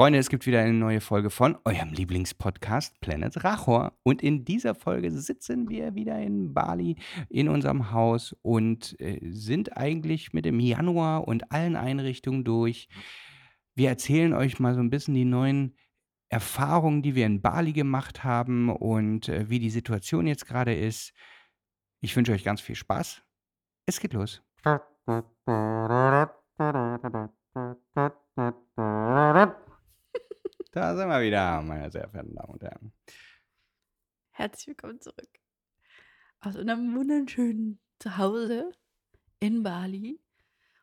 Freunde, es gibt wieder eine neue Folge von eurem Lieblingspodcast Planet Rachor. Und in dieser Folge sitzen wir wieder in Bali in unserem Haus und äh, sind eigentlich mit dem Januar und allen Einrichtungen durch. Wir erzählen euch mal so ein bisschen die neuen Erfahrungen, die wir in Bali gemacht haben und äh, wie die Situation jetzt gerade ist. Ich wünsche euch ganz viel Spaß. Es geht los. Da sind wir wieder, meine sehr verehrten Damen und Herren. Herzlich willkommen zurück. Aus einem wunderschönen Zuhause in Bali.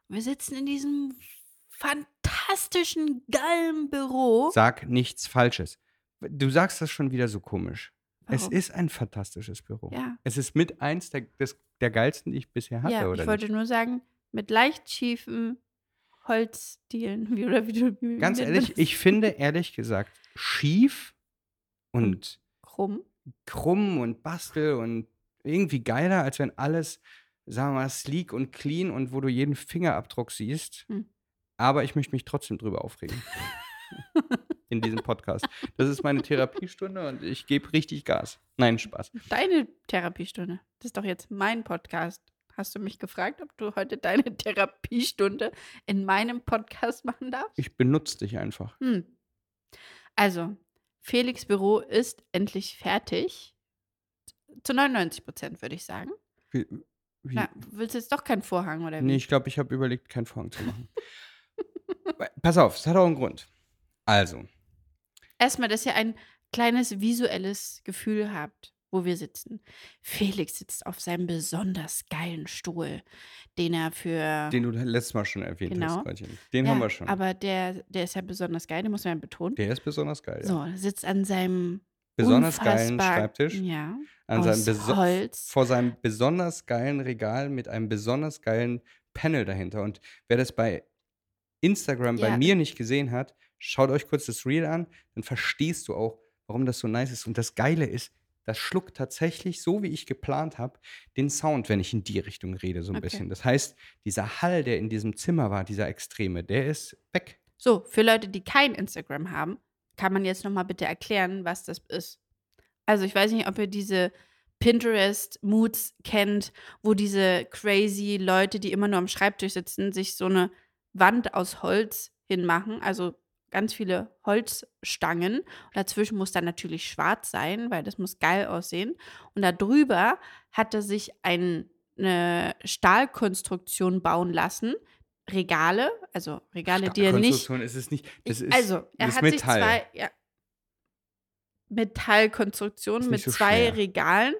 Wir sitzen in diesem fantastischen, geilen Büro. Sag nichts Falsches. Du sagst das schon wieder so komisch. Es Warum? ist ein fantastisches Büro. Ja. Es ist mit eins der, des, der geilsten, die ich bisher hatte, ja, oder ich wollte nicht? nur sagen, mit leicht schiefen Holzdielen. Wie, oder wie du, wie Ganz ehrlich, das? ich finde ehrlich gesagt schief und Krumm. krumm und bastel und irgendwie geiler, als wenn alles, sagen wir mal, sleek und clean und wo du jeden Fingerabdruck siehst. Hm. Aber ich möchte mich trotzdem drüber aufregen. In diesem Podcast. Das ist meine Therapiestunde und ich gebe richtig Gas. Nein, Spaß. Deine Therapiestunde. Das ist doch jetzt mein Podcast. Hast du mich gefragt, ob du heute deine Therapiestunde in meinem Podcast machen darfst? Ich benutze dich einfach. Hm. Also, Felix Büro ist endlich fertig. Zu 99 Prozent, würde ich sagen. Wie, wie, Na, willst du jetzt doch keinen Vorhang oder wie? nee, ich glaube, ich habe überlegt, keinen Vorhang zu machen. Pass auf, es hat auch einen Grund. Also, Erstmal, dass ihr ein kleines visuelles Gefühl habt, wo wir sitzen. Felix sitzt auf seinem besonders geilen Stuhl, den er für. den du letztes Mal schon erwähnt Genau. hast, Freundchen. Den ja, haben wir schon. Aber der, der ist ja besonders geil, den muss man ja betonen. Der ist besonders geil. Ja. So, sitzt an seinem Besonders geilen Schreibtisch. Ja. An aus seinem Holz. vor seinem besonders geilen Regal mit einem besonders geilen Panel dahinter. Und wer das bei Instagram bei Ja. mir nicht gesehen hat, schaut euch kurz das Reel an, dann verstehst du auch, warum das so nice ist. Und das Geile ist, das schluckt tatsächlich, so wie ich geplant habe, den Sound, wenn ich in die Richtung rede, so ein Okay. bisschen. Das heißt, dieser Hall, der in diesem Zimmer war, dieser Extreme, der ist weg. So, für Leute, die kein Instagram haben, kann man jetzt noch mal bitte erklären, was das ist. Also, ich weiß nicht, ob ihr diese Pinterest-Moods kennt, wo diese crazy Leute, die immer nur am Schreibtisch sitzen, sich so eine Wand aus Holz hinmachen, also ganz viele Holzstangen. Und dazwischen muss dann natürlich schwarz sein, weil das muss geil aussehen. Und da drüber hat er sich ein, eine Stahlkonstruktion bauen lassen. Regale, also Regale, die er nicht Stahlkonstruktion ist es nicht. Das ist, also, er hat Metall. sich zwei ja, Metallkonstruktionen mit so zwei schwer. Regalen,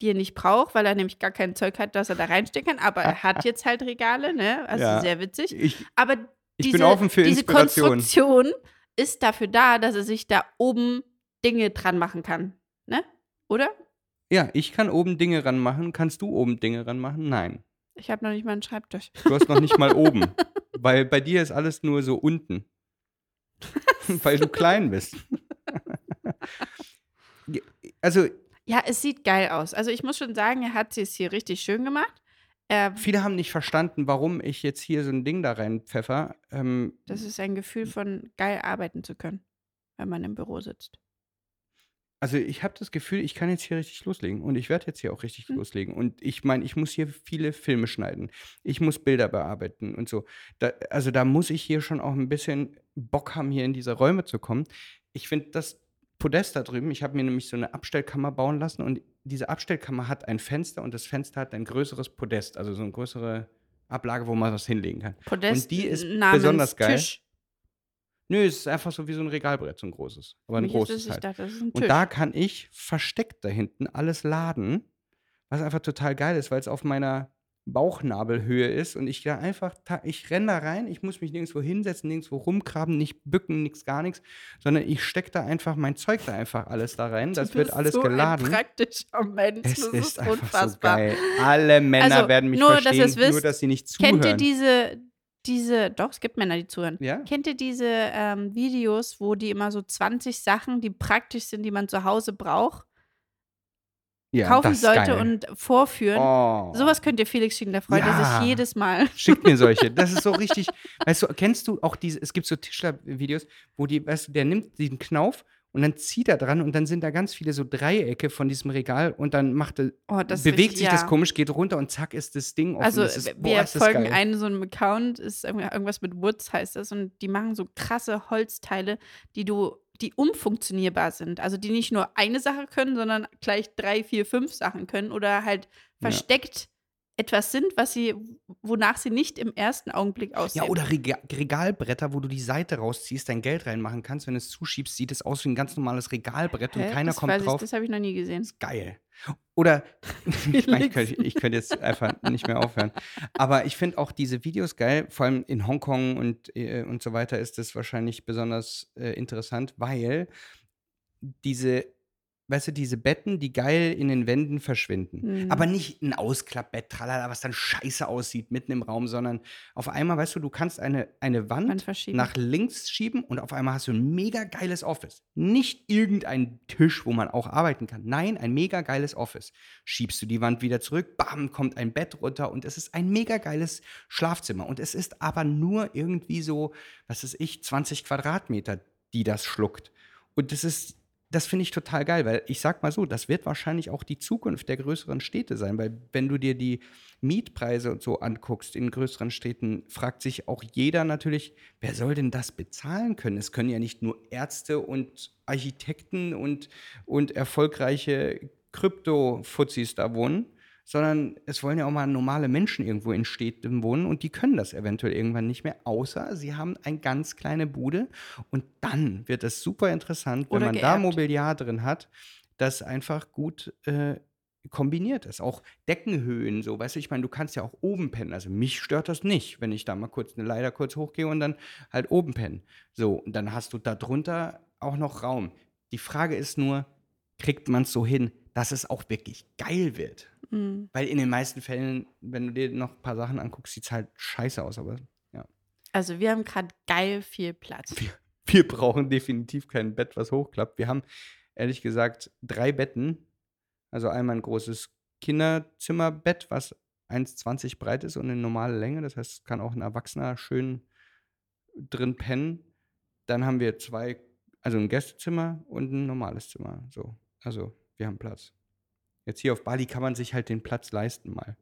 die er nicht braucht, weil er nämlich gar kein Zeug hat, das er da reinstecken kann. Aber er hat jetzt halt Regale, ne? Also Ja. sehr witzig. Ich, Aber ich diese, bin offen für diese Inspiration. Konstruktion ist dafür da, dass er sich da oben Dinge dran machen kann. Ne? Oder? Ja, ich kann oben Dinge ranmachen. Kannst du oben Dinge ranmachen? Nein. Ich habe noch nicht mal einen Schreibtisch. Du hast noch nicht mal oben. Weil bei dir ist alles nur so unten. weil du klein bist. also, Ja, es sieht geil aus. Also ich muss schon sagen, er hat es hier richtig schön gemacht. Er, viele haben nicht verstanden, warum ich jetzt hier so ein Ding da rein pfeffer. Ähm, das ist ein Gefühl von geil arbeiten zu können, wenn man im Büro sitzt. also, ich habe das Gefühl, ich kann jetzt hier richtig loslegen. Und ich werde jetzt hier auch richtig Hm. loslegen. Und ich meine, ich muss hier viele Filme schneiden. Ich muss Bilder bearbeiten und so. Da, also, da muss ich hier schon auch ein bisschen Bock haben, hier in diese Räume zu kommen. Ich finde das Podest da drüben, ich habe mir nämlich so eine Abstellkammer bauen lassen und diese Abstellkammer hat ein Fenster und das Fenster hat ein größeres Podest, also so eine größere Ablage, wo man was hinlegen kann. Podest Und die ist besonders geil. Tisch. Nö, es ist einfach so wie so ein Regalbrett, so ein großes. Aber ein Mich ist großes es, ich halt. dachte, ist ein. Und da kann ich versteckt da hinten alles laden, was einfach total geil ist, weil es auf meiner Bauchnabelhöhe ist und ich da einfach, ich renne da rein, ich muss mich nirgendwo hinsetzen, nirgendwo rumgraben, nicht bücken, nichts, gar nichts, sondern ich stecke da einfach mein Zeug da einfach alles da rein, das wird alles so geladen. Ein praktischer Mensch. Es das ist, ist, unfassbar. so geil. Alle Männer Also, werden mich nur, dass verstehen, ihr's wisst, nur dass sie nicht zuhören. Kennt ihr diese, diese, doch, es gibt Männer, die zuhören. ja? Kennt ihr diese ähm, Videos, wo die immer so 20 Sachen, die praktisch sind, die man zu Hause braucht, Ja, kaufen sollte geil. und vorführen. Oh. Sowas könnt ihr Felix schicken, da freut er Ja. sich jedes Mal. Schickt mir solche. Das ist so richtig. Weißt du, kennst du auch diese, es gibt so Tischler-Videos, wo die, weißt du, der nimmt diesen Knauf und dann zieht er dran und dann sind da ganz viele so Dreiecke von diesem Regal und dann macht er, Oh, bewegt richtig- sich ja. das komisch, geht runter und zack ist das Ding offen. Also ist, boah, wir folgen einem so einem Account, ist irgendwas mit Woods heißt das und die machen so krasse Holzteile, die du, die umfunktionierbar sind. Also die nicht nur eine Sache können, sondern gleich drei, vier, fünf Sachen können oder halt Ja. Etwas sind, was sie, wonach sie nicht im ersten Augenblick aussehen. Ja, oder Rega Regalbretter, wo du die Seite rausziehst, dein Geld reinmachen kannst. Wenn du es zuschiebst, sieht es aus wie ein ganz normales Regalbrett und Hä? keiner das kommt weiß drauf. Ich, das habe ich noch nie gesehen. ist geil. Oder ich, mein, ich, könnte, ich könnte jetzt einfach nicht mehr aufhören. Aber ich finde auch diese Videos geil. Vor allem in Hongkong und, äh, und so weiter ist das wahrscheinlich besonders äh, interessant, weil diese, weißt du, diese Betten, die geil in den Wänden verschwinden. Mhm. Aber nicht ein Ausklappbett, tralala, was dann scheiße aussieht mitten im Raum, sondern auf einmal, weißt du, du kannst eine, eine Wand nach links schieben und auf einmal hast du ein mega geiles Office. Nicht irgendein Tisch, wo man auch arbeiten kann. Nein, ein mega geiles Office. Schiebst du die Wand wieder zurück, bam, kommt ein Bett runter und es ist ein mega geiles Schlafzimmer. Und es ist aber nur irgendwie so, was weiß ich, 20 Quadratmeter, die das schluckt. Und das ist, das finde ich total geil, weil ich sag mal so, das wird wahrscheinlich auch die Zukunft der größeren Städte sein, weil wenn du dir die Mietpreise und so anguckst in größeren Städten, fragt sich auch jeder natürlich, wer soll denn das bezahlen können? Es können ja nicht nur Ärzte und Architekten und, und erfolgreiche Krypto-Fuzis da wohnen, sondern es wollen ja auch mal normale Menschen irgendwo in Städten wohnen und die können das eventuell irgendwann nicht mehr, außer sie haben eine ganz kleine Bude und dann wird es super interessant, wenn Oder man da geerbt. Mobiliar drin hat, das einfach gut äh, kombiniert ist. Auch Deckenhöhen, so, weißt du, ich meine, du kannst ja auch oben pennen. Also mich stört das nicht, wenn ich da mal kurz eine Leiter kurz hochgehe und dann halt oben pennen. So, und dann hast du da drunter auch noch Raum. Die Frage ist nur, kriegt man es so hin, dass es auch wirklich geil wird? Mhm. Weil in den meisten Fällen, wenn du dir noch ein paar Sachen anguckst, sieht es halt scheiße aus. Aber Also wir haben gerade geil viel Platz. wir brauchen definitiv kein Bett, was hochklappt. Wir haben ehrlich gesagt drei Betten. Also einmal ein großes Kinderzimmerbett, was 1,20 breit ist und eine normale Länge. Das heißt, es kann auch ein Erwachsener schön drin pennen. Dann haben wir zwei, also ein Gästezimmer und ein normales Zimmer. So, also wir haben Platz. Jetzt hier auf Bali kann man sich halt den Platz leisten mal.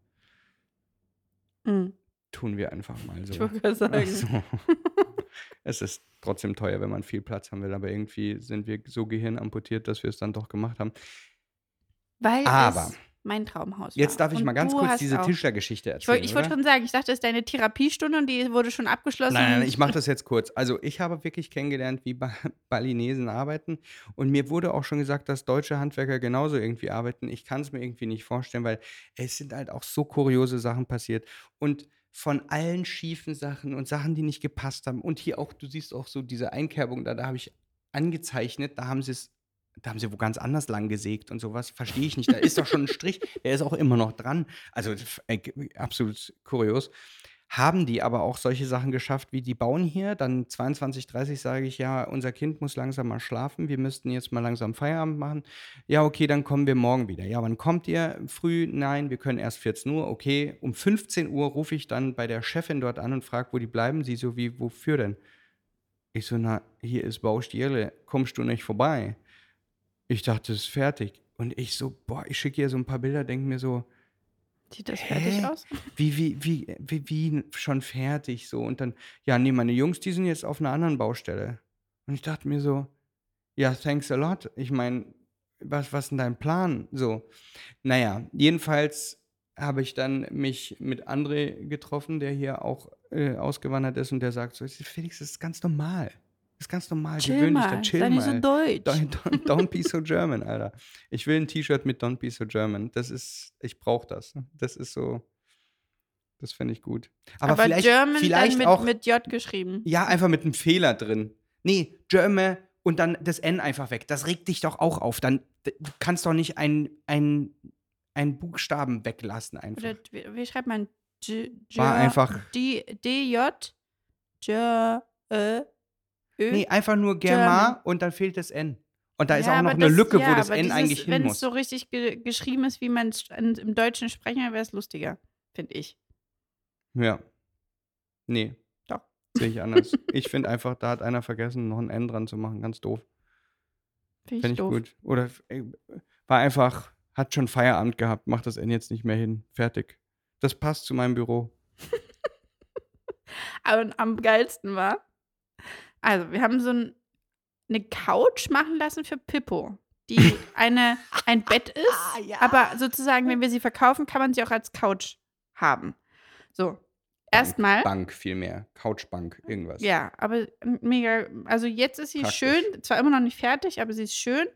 Mhm. Tun wir einfach mal so. Ich wollte sagen. Ach so. es ist trotzdem teuer, wenn man viel Platz haben will, aber irgendwie sind wir so gehirnamputiert, dass wir es dann doch gemacht haben. Weil Aber- es mein Traumhaus Jetzt war. darf ich Und mal ganz kurz diese Tischlergeschichte Ich erzählen. wollte ich wollte schon sagen, ich dachte, das ist deine Therapiestunde und die wurde schon abgeschlossen. Nein, nein, ich mache das jetzt kurz. Also ich habe wirklich kennengelernt, wie ba Balinesen arbeiten. Und mir wurde auch schon gesagt, dass deutsche Handwerker genauso irgendwie arbeiten. Ich kann es mir irgendwie nicht vorstellen, weil es sind halt auch so kuriose Sachen passiert. Und von allen schiefen Sachen und Sachen, die nicht gepasst haben. Und hier auch, du siehst auch so diese Einkerbung da, da habe ich angezeichnet, da haben sie es, da haben sie wo ganz anders lang gesägt und sowas. Verstehe ich nicht. Da ist doch schon ein Strich, der ist auch immer noch dran. Also äh, absolut kurios haben die aber auch solche Sachen geschafft, wie die bauen hier. Dann 22, 30 sage ich, ja, unser Kind muss langsam mal schlafen. Wir müssten jetzt mal langsam Feierabend machen. Ja, okay, dann kommen wir morgen wieder. Ja, wann kommt ihr? Früh? Nein, wir können erst 14 Uhr. Okay, um 15 Uhr rufe ich dann bei der Chefin dort an und frage, wo die bleiben. Sie so, wie, wofür denn? Ich so, na, hier ist Baustelle. Kommst du nicht vorbei? Ich dachte, es ist fertig. Und ich so, boah, ich schicke ihr so ein paar Bilder, denke mir so, Sieht das fertig Hä? aus? wie, wie, wie, wie, wie schon fertig so. Und dann, ja, nee, meine Jungs, die sind jetzt auf einer anderen Baustelle. Und ich dachte mir so, ja, thanks a lot. Ich meine, was, was ist denn dein Plan? So. Naja, jedenfalls habe ich dann mich mit André getroffen, der hier auch äh, ausgewandert ist und der sagt so, Felix, das ist ganz normal. Das ist ganz normal. Chill Gewöhn dich da, mal. chill Sei nicht so mal. deutsch. Don't, don't, don't be so German, Alter. Ich will ein T-Shirt mit Don't be so German. Das ist, ich brauche das. Das ist so, das finde ich gut. Aber, Aber, vielleicht, German vielleicht mit, auch, mit J geschrieben. ja, einfach mit einem Fehler drin. Nee, German und dann das N einfach weg. Das regt dich doch auch auf. Dann, du kannst doch nicht einen ein Buchstaben weglassen einfach. Oder wie, wie schreibt man? J, J, War einfach, D, DJ, J, Ö, Ö. nee, einfach nur Germa und dann fehlt das N. Und da ist Ja, auch noch eine das- Lücke, ja, wo das N dieses, eigentlich hin Wenn es muss. so richtig ge geschrieben ist, wie man es im Deutschen sprechen, wäre es lustiger, finde ich. Ja. Nee. Doch. Sehe ich anders. ich finde einfach, da hat einer vergessen, noch ein N dran zu machen. Ganz doof. Finde ich ich doof. gut. Oder ey, war einfach, hat schon Feierabend gehabt, macht das N jetzt nicht mehr hin. Fertig. Das passt zu meinem Büro. Aber am geilsten war, also wir haben so ein, eine Couch machen lassen für Pippo, die eine, ein Bett ist, Ah, ja. aber sozusagen, wenn wir sie verkaufen, kann man sie auch als Couch haben. So, erstmal. Bank vielmehr. Couchbank, irgendwas. Ja, aber mega, also jetzt ist sie Praktisch. schön, zwar immer noch nicht fertig, aber sie ist schön.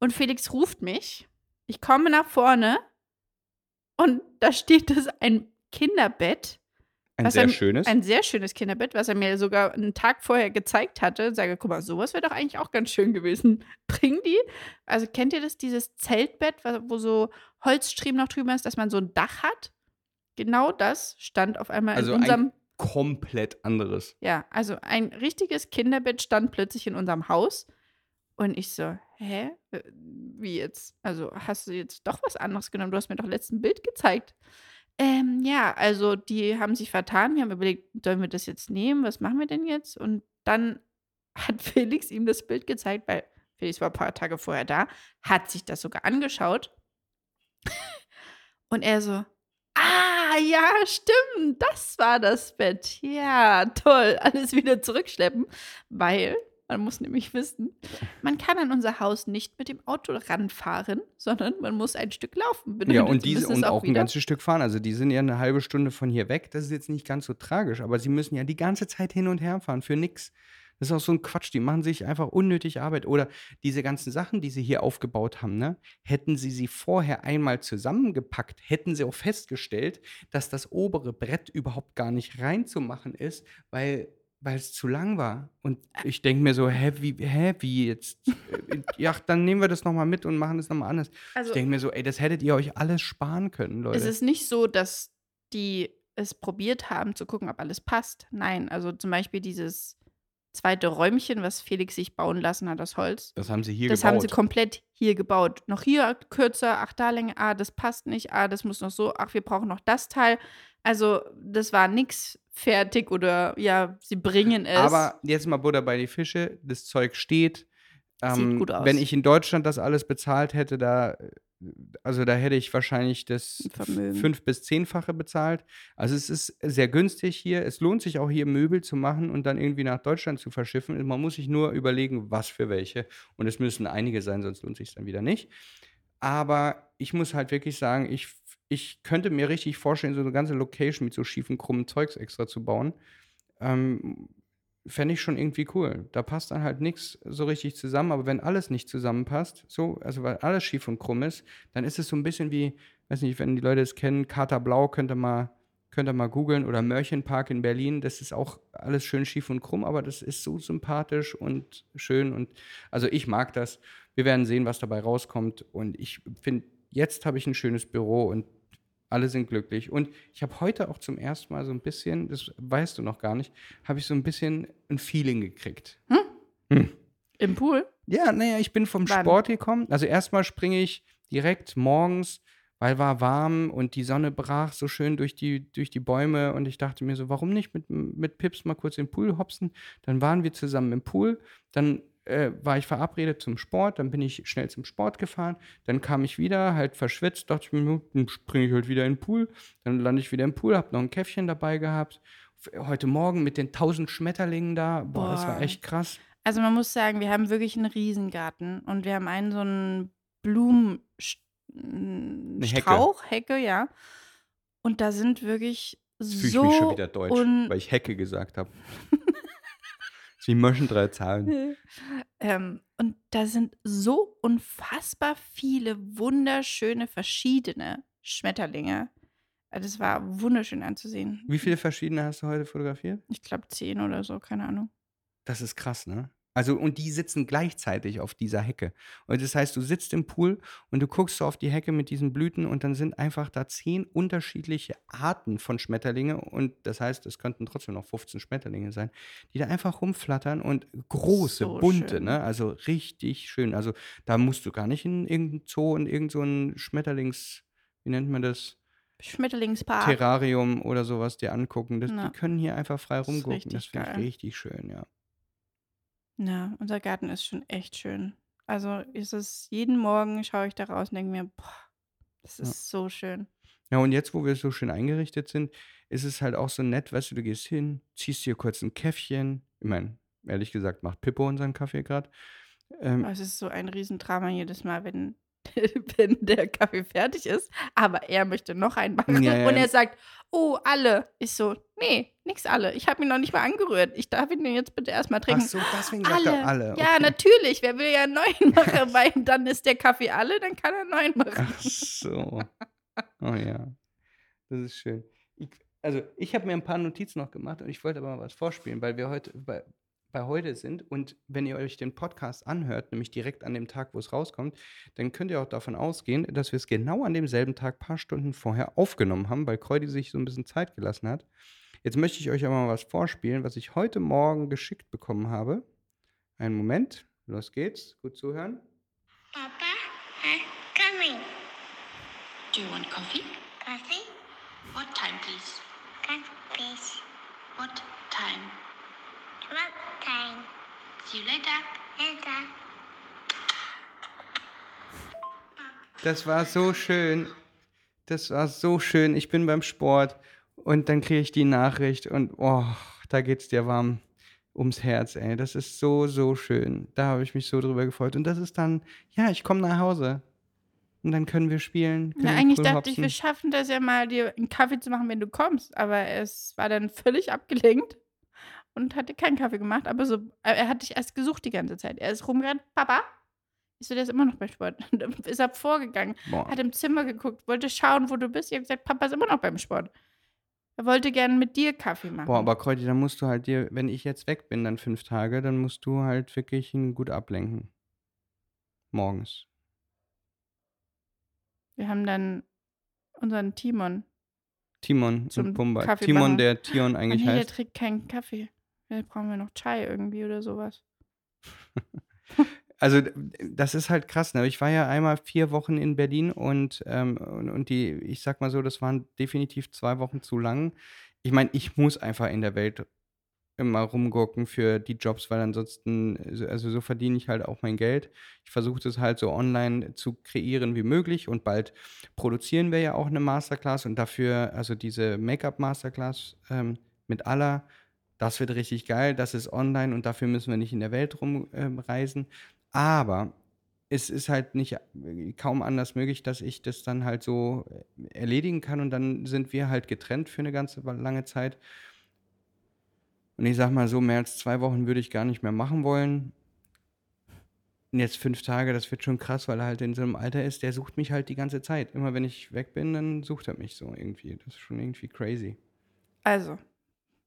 Und Felix ruft mich. Ich komme nach vorne und da steht es ein Kinderbett, Ein sehr er- schönes. ein sehr schönes Kinderbett, was er mir sogar einen Tag vorher gezeigt hatte. Und sage, guck mal, sowas wäre doch eigentlich auch ganz schön gewesen. Bring die. Also kennt ihr das, dieses Zeltbett, wo so Holzstriemen noch drüber ist, dass man so ein Dach hat? Genau das stand auf einmal Also in ein- unserem Komplett anderes. ja, also ein richtiges Kinderbett stand plötzlich in unserem Haus. Und ich so, hä? Äh, Wie jetzt? Also hast du jetzt doch was anderes genommen? Du hast mir doch letzten Bild gezeigt. Ähm, ja, also die haben sich vertan. Wir haben überlegt, sollen wir das jetzt nehmen? Was machen wir denn jetzt? Und dann hat Felix ihm das Bild gezeigt, weil Felix war ein paar Tage vorher da, hat sich das sogar angeschaut. Und er so, ah, ja, stimmt, das war das Bett. Ja, toll, alles wieder zurückschleppen, weil man muss nämlich wissen, man kann an unser Haus nicht mit dem Auto ranfahren, sondern man muss ein Stück laufen. Ja, Bedeutet, und diese müssen es und auch ein wieder- ganzes Stück fahren. Also die sind ja eine halbe Stunde von hier weg. Das ist jetzt nicht ganz so tragisch, aber sie müssen ja die ganze Zeit hin und her fahren für nix. Das ist auch so ein Quatsch. Die machen sich einfach unnötig Arbeit. Oder diese ganzen Sachen, die sie hier aufgebaut haben, ne? Hätten sie sie vorher einmal zusammengepackt, hätten sie auch festgestellt, dass das obere Brett überhaupt gar nicht reinzumachen ist, weil weil es zu lang war. Und ich denke mir so, hä, wie, hä, wie jetzt? Äh, ja, dann nehmen wir das nochmal mit und machen das nochmal anders. Also, Ich denke mir so, ey, das hättet ihr euch alles sparen können, Leute. es ist nicht so, dass die es probiert haben, zu gucken, ob alles passt. Nein, also zum Beispiel dieses zweite Räumchen, was Felix sich bauen lassen hat aus Holz. das haben sie hier das gebaut. haben sie komplett hier gebaut. Noch hier kürzer, ach da länger, ah, das passt nicht, ah, das muss noch so, ach, wir brauchen noch das Teil. Also, das war nix fertig oder ja, sie bringen es. Aber jetzt mal Butter bei die Fische. Das Zeug steht. Ähm, gut aus. Wenn ich in Deutschland das alles bezahlt hätte, da, also da hätte ich wahrscheinlich das Vermögen. fünf- bis zehnfache bezahlt. Also es ist sehr günstig hier. Es lohnt sich auch hier Möbel zu machen und dann irgendwie nach Deutschland zu verschiffen. Man muss sich nur überlegen, was für welche. Und es müssen einige sein, sonst lohnt sich dann wieder nicht. Aber ich muss halt wirklich sagen, ich, ich könnte mir richtig vorstellen, so eine ganze Location mit so schiefen, krummen Zeugs extra zu bauen. Ähm, Fände ich schon irgendwie cool. Da passt dann halt nichts so richtig zusammen, aber wenn alles nicht zusammenpasst, so, also weil alles schief und krumm ist, dann ist es so ein bisschen wie, weiß nicht, wenn die Leute es kennen, Kater Blau, könnt ihr mal, könnt ihr mal googeln oder Mörchenpark in Berlin, das ist auch alles schön schief und krumm, aber das ist so sympathisch und schön und also ich mag das. Wir werden sehen, was dabei rauskommt und ich finde, jetzt habe ich ein schönes Büro und alle sind glücklich. Und ich habe heute auch zum ersten Mal so ein bisschen, das weißt du noch gar nicht, habe ich so ein bisschen ein Feeling gekriegt. Im Pool? Ja, naja, ich bin vom Wann? Sport gekommen. Also erstmal springe ich direkt morgens, weil war warm und die Sonne brach so schön durch die, durch die Bäume und ich dachte mir so, warum nicht mit, mit Pips mal kurz den Pool hopsen? Dann waren wir zusammen im Pool, dann äh, war ich verabredet zum Sport, dann bin ich schnell zum Sport gefahren, dann kam ich wieder, halt verschwitzt, dachte ich mir, "Hm, dann springe ich halt wieder in den Pool, dann lande ich wieder im Pool, hab noch ein Käffchen dabei gehabt. Heute Morgen mit den tausend Schmetterlingen da, boah, das war Boah. echt krass. Also man muss sagen, wir haben wirklich einen Riesengarten und wir haben einen so einen Blumenstrauch, Hecke. Strauch, Hecke, ja. Und da sind wirklich Jetzt fühle ich so mich schon wieder deutsch, un- weil ich Hecke gesagt habe. Sie möchten drei Zahlen. ähm, und da sind so unfassbar viele wunderschöne verschiedene Schmetterlinge. Also Das war wunderschön anzusehen. Wie viele verschiedene hast du heute fotografiert? Ich glaube zehn oder so, keine Ahnung. Das ist krass, ne? Also, und die sitzen gleichzeitig auf dieser Hecke. Und das heißt, du sitzt im Pool und du guckst so auf die Hecke mit diesen Blüten und dann sind einfach da zehn unterschiedliche Arten von Schmetterlinge. Und das heißt, es könnten trotzdem noch 15 Schmetterlinge sein, die da einfach rumflattern und große, So bunte, schön. ne? Also richtig schön. Also da musst du gar nicht in irgendein Zoo in irgend so ein Schmetterlings, wie nennt man das? Schmetterlingspark. Terrarium oder sowas dir angucken. Das. Die können hier einfach frei Das rumgucken. richtig Das finde ich richtig schön, ja. Ja, unser Garten ist schon echt schön. Also ist es jeden Morgen schaue ich da raus und denke mir, boah, das Ja. ist so schön. Ja, und jetzt, wo wir so schön eingerichtet sind, ist es halt auch so nett, weißt du, du gehst hin, ziehst dir kurz ein Käffchen. Ich meine, ehrlich gesagt, macht Pippo unseren Kaffee gerade. Ähm, es ist so ein Riesendrama jedes Mal, wenn, wenn der Kaffee fertig ist, aber er möchte noch einen machen Ja, ja, und ja. er sagt, oh, alle. Ich so, nee, nix alle. Ich habe ihn noch nicht mal angerührt. Ich darf ihn jetzt bitte erstmal ach trinken. so, deswegen sagt er alle. Ja, Okay. natürlich. Wer will ja einen neuen machen, weil dann ist der Kaffee alle, dann kann er einen neuen machen. Ach so. Oh ja. Das ist schön. Ich, also, ich habe mir ein paar Notizen noch gemacht und ich wollte aber mal was vorspielen, weil wir heute bei, bei heute sind und wenn ihr euch den Podcast anhört, nämlich direkt an dem Tag, wo es rauskommt, dann könnt ihr auch davon ausgehen, dass wir es genau an demselben Tag, paar Stunden vorher aufgenommen haben, weil Kreudi sich so ein bisschen Zeit gelassen hat. Jetzt möchte ich euch aber mal was vorspielen, was ich heute Morgen geschickt bekommen habe. Einen Moment, los geht's, gut zuhören. Papa, I'm coming. Do you want coffee? Coffee? What time, please? Coffee, please. What time? See you later. Later. Das war so schön. Das war so schön. Ich bin beim Sport und dann kriege ich die Nachricht und oh, da geht's dir warm ums Herz, ey. Das ist so, so schön. Da habe ich mich so drüber gefreut. Und das ist dann, ja, ich komme nach Hause. Und dann können wir spielen. Können Na, eigentlich dachte ich, wir schaffen das ja mal, dir einen Kaffee zu machen, wenn du kommst. Aber es war dann völlig abgelenkt und hatte keinen Kaffee gemacht. Aber so, äh, er hat dich erst gesucht die ganze Zeit. Er ist rumgerannt, Papa. Ich so, der ist immer noch beim Sport. Und ist er vorgegangen, Boah. hat im Zimmer geguckt, wollte schauen, wo du bist. Ich habe gesagt, Papa ist immer noch beim Sport. Er wollte gerne mit dir Kaffee machen. Boah, aber Kräuti, dann musst du halt dir, wenn ich jetzt weg bin, dann fünf Tage, dann musst du halt wirklich ihn gut ablenken. Morgens. Wir haben dann unseren Timon. Timon Zum und Pumba. Timon, der Tion eigentlich der heißt. trinkt keinen Kaffee. Vielleicht brauchen wir noch Chai irgendwie oder sowas. Also das ist halt krass. Ne? Ich war ja einmal vier Wochen in Berlin und, ähm, und, und die, ich sag mal so, das waren definitiv zwei Wochen zu lang. Ich meine, ich muss einfach in der Welt immer rumgucken für die Jobs, weil ansonsten, so- also so verdiene ich halt auch mein Geld. Ich versuche das halt so online zu kreieren wie möglich und bald produzieren wir ja auch eine Masterclass und dafür, also diese Make-up-Masterclass ähm, mit aller, das wird richtig geil, das ist online und dafür müssen wir nicht in der Welt rumreisen. Ähm, reisen. Aber es ist halt nicht äh, kaum anders möglich, dass ich das dann halt so äh, erledigen kann und dann sind wir halt getrennt für eine ganze lange Zeit. Und ich sag mal so, mehr als zwei Wochen würde ich gar nicht mehr machen wollen. Und jetzt fünf Tage, das wird schon krass, weil er halt in so einem Alter ist, der sucht mich halt die ganze Zeit. Immer wenn ich weg bin, dann sucht er mich so irgendwie. Das ist schon irgendwie crazy. Also,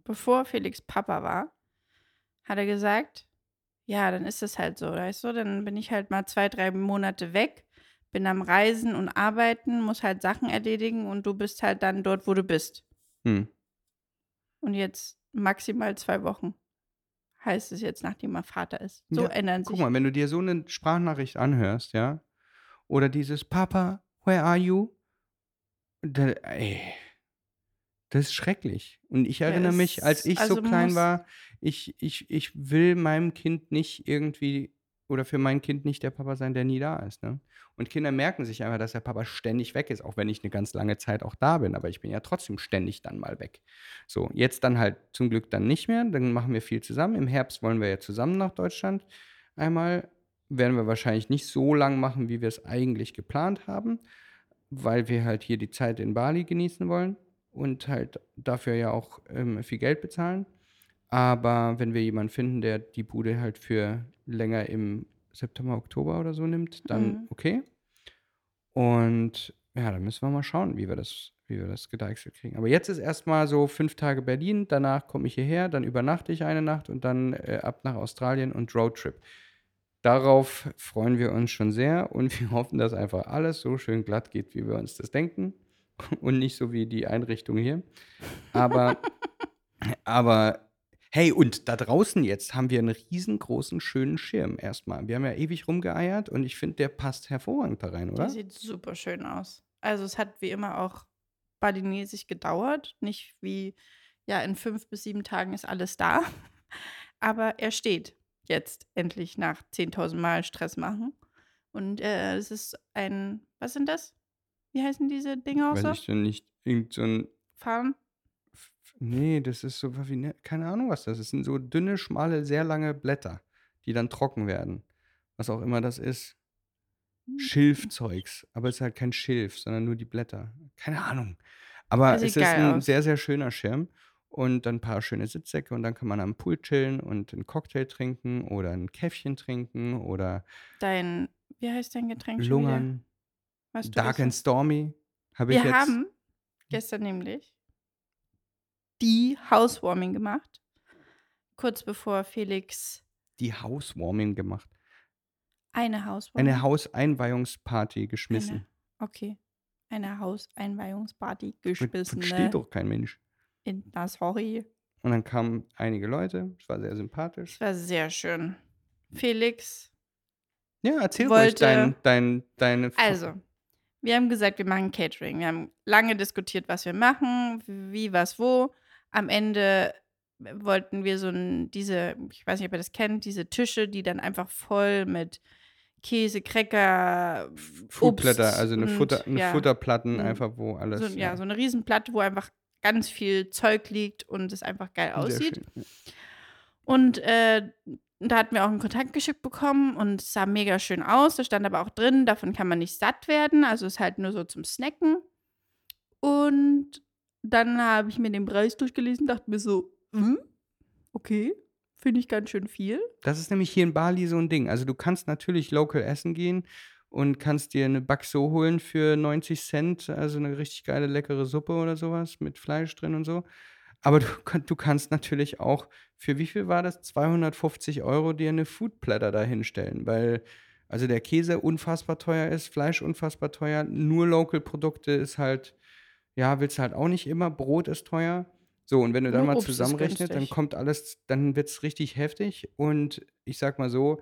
bevor Felix Papa war, hat er gesagt, ja, dann ist es halt so, weißt du, dann bin ich halt mal zwei, drei Monate weg, bin am Reisen und Arbeiten, muss halt Sachen erledigen und du bist halt dann dort, wo du bist. Hm. Und jetzt maximal zwei Wochen heißt es jetzt, nachdem er Vater ist. So Ja, ändern sich. Guck mal, wenn du dir so eine Sprachnachricht anhörst, ja, oder dieses Papa, where are you? Da, ey, das ist schrecklich. Und ich erinnere mich, als ich also so klein war, ich, ich, ich will meinem Kind nicht irgendwie oder für mein Kind nicht der Papa sein, der nie da ist. Ne? Und Kinder merken sich einfach, dass der Papa ständig weg ist, auch wenn ich eine ganz lange Zeit auch da bin. Aber ich bin ja trotzdem ständig dann mal weg. So, jetzt dann halt zum Glück dann nicht mehr. Dann machen wir viel zusammen. Im Herbst wollen wir ja zusammen nach Deutschland einmal. Werden wir wahrscheinlich nicht so lang machen, wie wir es eigentlich geplant haben, weil wir halt hier die Zeit in Bali genießen wollen und halt dafür ja auch ähm, viel Geld bezahlen. Aber wenn wir jemanden finden, der die Bude halt für länger im September, Oktober oder so nimmt, dann Mhm. okay. Und Ja, dann müssen wir mal schauen, wie wir das, wie wir das gedeichselt kriegen. Aber jetzt ist erstmal so fünf Tage Berlin, danach komme ich hierher, dann übernachte ich eine Nacht und dann äh, ab nach Australien und Roadtrip. Darauf freuen wir uns schon sehr und wir hoffen, dass einfach alles so schön glatt geht, wie wir uns das denken und nicht so wie die Einrichtung hier. Aber, aber hey, und da draußen jetzt haben wir einen riesengroßen, schönen Schirm erstmal. Wir haben ja ewig rumgeeiert und ich finde, der passt hervorragend da rein, oder? Der sieht super schön aus. Also es hat wie immer auch balinesisch gedauert. Nicht wie, ja, in fünf bis sieben Tagen ist alles da. Aber er steht jetzt endlich nach 10.000 Mal Stress machen. Und äh, es ist ein, was sind das? Wie heißen diese Dinge auch Weiß so? ich denn nicht. Irgend so Farben? nee, das ist so, wie, ne- keine Ahnung, was das ist. Das sind so dünne, schmale, sehr lange Blätter, die dann trocken werden. Was auch immer das ist. Hm. Schilfzeugs. Aber es ist halt kein Schilf, sondern nur die Blätter. Keine Ahnung. Aber Er es ist ein aus. sehr, sehr schöner Schirm. Und dann ein paar schöne Sitzsäcke und dann kann man am Pool chillen und einen Cocktail trinken oder ein Käffchen trinken oder Dein, wie heißt dein Getränk lungern. Weißt du Dark and Stormy habe ich Wir jetzt. haben gestern nämlich die Housewarming gemacht. Kurz bevor Felix die Housewarming gemacht. eine Housewarming. Eine Hauseinweihungsparty geschmissen. Eine, okay. Eine Hauseinweihungsparty geschmissen. Versteht doch kein Mensch. In, na, sorry. Und dann kamen einige Leute. Es war sehr sympathisch. Es war sehr schön. Felix, Ja, erzähl Wollte- ruhig dein, dein, deine. also, wir haben gesagt, wir machen Catering. Wir haben lange diskutiert, was wir machen, wie, was, wo. Am Ende wollten wir so ein, diese, ich weiß nicht, ob ihr das kennt, diese Tische, die dann einfach voll mit Käse, Cracker, Foodblätter, also eine, und, Futter, eine ja, Futterplatten, Mm. einfach wo alles. so, ja, so eine Riesenplatte, wo einfach ganz viel Zeug liegt und es einfach geil sehr aussieht. schön. Und äh, da hatten wir auch einen Kontakt geschickt bekommen und es sah mega schön aus. Da stand aber auch drin, davon kann man nicht satt werden. Also ist halt nur so zum Snacken. Und dann habe ich mir den Preis durchgelesen, dachte mir so, hm, okay, finde ich ganz schön viel. Das ist nämlich hier in Bali so ein Ding. Also du kannst natürlich local essen gehen und kannst dir eine Bakso holen für 90 Cent, also eine richtig geile, leckere Suppe oder sowas mit Fleisch drin und so. Aber du, du kannst natürlich auch, für wie viel war das? 250 Euro dir eine Foodplatter da hinstellen, weil also der Käse unfassbar teuer ist, Fleisch unfassbar teuer, nur Local-Produkte ist halt, ja, willst du halt auch nicht immer, Brot ist teuer. So, und wenn du dann Nur mal Obst zusammenrechnest, dann kommt alles, dann wird es richtig heftig. Und ich sag mal so,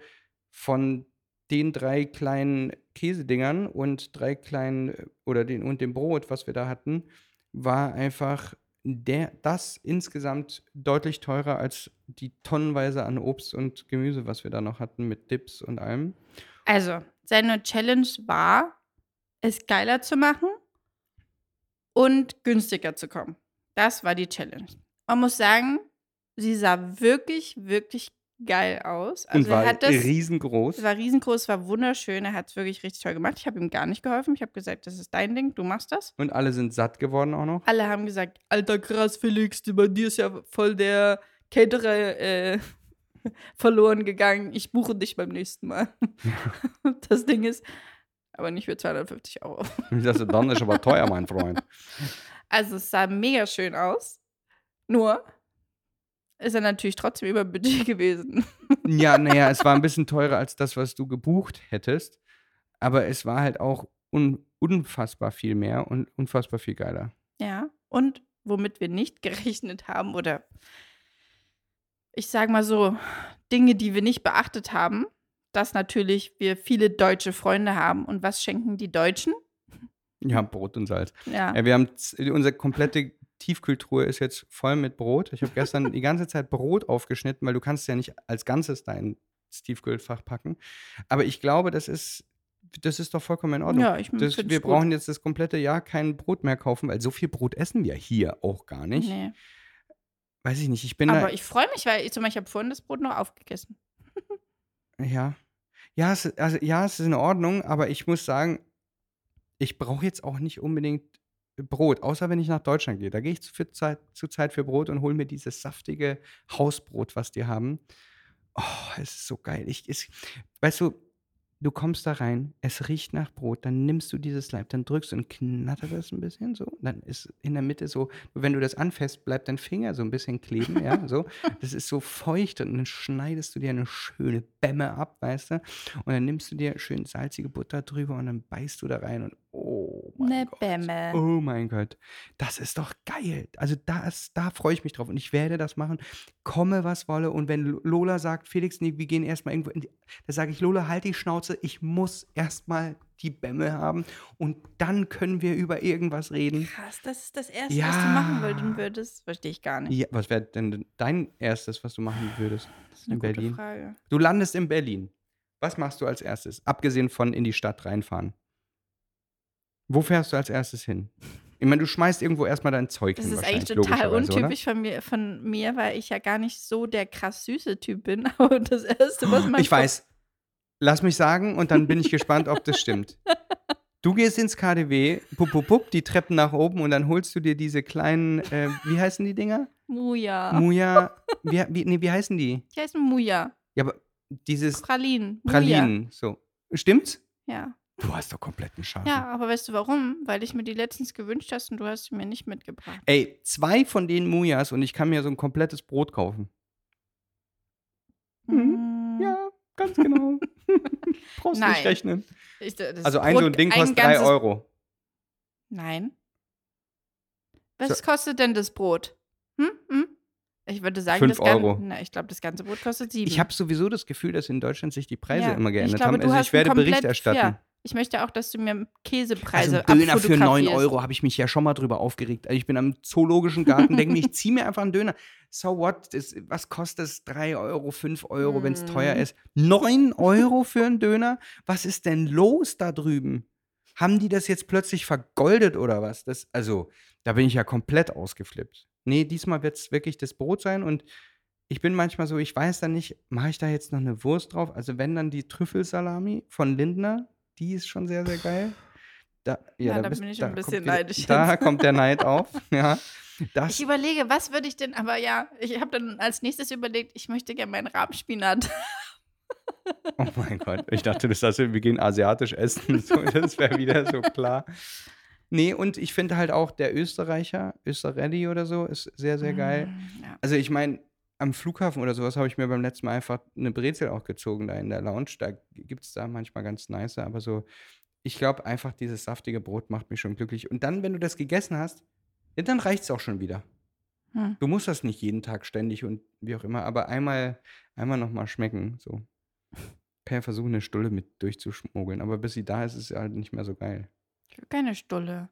von den drei kleinen Käsedingern und drei kleinen äh, oder den und dem Brot, was wir da hatten, war einfach der, das insgesamt deutlich teurer als die tonnenweise an Obst und Gemüse, was wir da noch hatten mit Dips und allem. Also, seine Challenge war, es geiler zu machen und günstiger zu kommen. Das war die Challenge. Man muss sagen, sie sah wirklich, wirklich geil aus. Also und war hat das, riesengroß. es war riesengroß, es war wunderschön, er hat es wirklich richtig toll gemacht. Ich habe ihm gar nicht geholfen. Ich habe gesagt, das ist dein Ding, du machst das. Und alle sind satt geworden auch noch. Alle haben gesagt, alter krass, Felix, bei dir ist ja voll der Caterer äh, verloren gegangen. Ich buche dich beim nächsten Mal. das Ding ist, aber nicht für 250 Euro. Das ist dann ist aber teuer, mein Freund. Also es sah mega schön aus. Nur ist er natürlich trotzdem über Budget gewesen. Ja, naja, es war ein bisschen teurer als das, was du gebucht hättest. Aber es war halt auch un unfassbar viel mehr und unfassbar viel geiler. Ja. Und womit wir nicht gerechnet haben, oder ich sage mal so, Dinge, die wir nicht beachtet haben, dass natürlich wir viele deutsche Freunde haben. Und was schenken die Deutschen? Ja, Brot und Salz. Ja. Ja, wir haben unsere komplette Tiefkühltruhe ist jetzt voll mit Brot. Ich habe gestern die ganze Zeit Brot aufgeschnitten, weil du kannst ja nicht als Ganzes da ins Tiefkühlfach packen. Aber ich glaube, das ist, das ist doch vollkommen in Ordnung. Ja, ich das, wir gut. brauchen jetzt das komplette Jahr kein Brot mehr kaufen, weil so viel Brot essen wir hier auch gar nicht. Nee. Weiß ich nicht. Ich bin Aber ich freue mich, weil ich zum Beispiel habe vorhin das Brot noch aufgegessen. Ja. Ja, es, also, ja, es ist in Ordnung, aber ich muss sagen, ich brauche jetzt auch nicht unbedingt Brot, außer wenn ich nach Deutschland gehe. Da gehe ich zu, für Zeit, zu Zeit für Brot und hole mir dieses saftige Hausbrot, was die haben. Oh, es ist so geil. Ich, es, weißt du, du kommst da rein, es riecht nach Brot, dann nimmst du dieses Leib, dann drückst und knattert es ein bisschen so. Dann ist in der Mitte so, wenn du das anfasst, bleibt dein Finger so ein bisschen kleben, ja, so. Das ist so feucht und dann schneidest du dir eine schöne Bämme ab, weißt du? Und dann nimmst du dir schön salzige Butter drüber und dann beißt du da rein und oh mein Ne Gott. Bämme. Oh mein Gott, das ist doch geil. Also das, da freue ich mich drauf und ich werde das machen, komme was wolle. Und wenn Lola sagt, Felix, nee, wir gehen erstmal irgendwo, in die, da sage ich, Lola, halt die Schnauze, ich muss erstmal die Bämme haben und dann können wir über irgendwas reden. Krass, das ist das Erste, was du machen Ja. würden würdest. Verstehe ich gar nicht. Ja, was wäre denn dein erstes, was du machen würdest Das ist eine in gute Berlin? Frage. Du landest in Berlin. Was machst du als erstes, abgesehen von in die Stadt reinfahren? Wo fährst du als erstes hin? Ich meine, du schmeißt irgendwo erstmal dein Zeug Das hin. ist eigentlich total untypisch von mir, von mir, weil ich ja gar nicht so der krass süße Typ bin. Aber das Erste, was man Ich weiß. Lass mich sagen und dann bin ich gespannt, ob das stimmt. Du gehst ins KDW, pup, pup, pup, die Treppen nach oben und dann holst du dir diese kleinen, äh, wie heißen die Dinger? Muja. Muja, wie, wie, nee, wie heißen die? Die heißen Muja. Ja, aber dieses Pralinen. Muja. Pralinen, so. Stimmt's? Ja. Du hast doch kompletten Schaden. ja, aber weißt du warum? Weil ich mir die letztens gewünscht hast und du hast sie mir nicht mitgebracht. Ey, zwei von den Mujas und ich kann mir so ein komplettes Brot kaufen. Mhm. Mm, Ja, ganz genau. Brauchst Nein. nicht rechnen. Ich, das Also ein Brot- so ein Ding kostet drei ganzes- Euro. Nein. Was kostet denn das Brot? Hm? Hm? Ich würde sagen, Fünf das gan- Euro. Na, ich glaube, das ganze Brot kostet sieben. Ich habe sowieso das Gefühl, dass in Deutschland sich die Preise Ja, immer ich geändert glaube, haben. du Also hast ich werde Bericht erstatten. Ja, ich möchte auch, dass du mir Käsepreise Also Döner für 9 abfotografierst. Euro habe ich mich ja schon mal drüber aufgeregt. Also ich bin am Zoologischen Garten, denke mir, ich ziehe mir einfach einen Döner. So what? Das, was kostet es? 3 Euro, 5 Euro, wenn es Mm. teuer ist. 9 Euro für einen Döner? Was ist denn los da drüben? Haben die das jetzt plötzlich vergoldet oder was? Das, also, da bin ich ja komplett ausgeflippt. Nee, diesmal wird es wirklich das Brot sein und ich bin manchmal so, ich weiß dann nicht, mache ich da jetzt noch eine Wurst drauf? Also wenn dann die Trüffelsalami von Lindner, die ist schon sehr, sehr geil. Da, Ja, da, da bist- bin ich da ein bisschen neidisch Da kommt der Neid auf, ja. Das, Ich überlege, was würde ich denn, aber ja, ich habe dann als nächstes überlegt, ich möchte gerne meinen Rahmspinat. oh mein Gott, ich dachte, das heißt, wir gehen asiatisch essen, das wäre wieder so klar. Nee, und ich finde halt auch der Österreicher, Österreich oder so, ist sehr, sehr geil. Mm, Ja. Also ich meine, am Flughafen oder sowas habe ich mir beim letzten Mal einfach eine Brezel auch gezogen da in der Lounge. Da gibt es da manchmal ganz nice, aber so, ich glaube einfach, dieses saftige Brot macht mich schon glücklich. Und dann, wenn du das gegessen hast, ja, dann reicht es auch schon wieder. Hm. Du musst das nicht jeden Tag ständig und wie auch immer, aber einmal, einmal nochmal schmecken. So. Kann ja versuchen, eine Stulle mit durchzuschmuggeln, aber bis sie da ist, ist sie halt nicht mehr so geil. Ich will keine Stulle.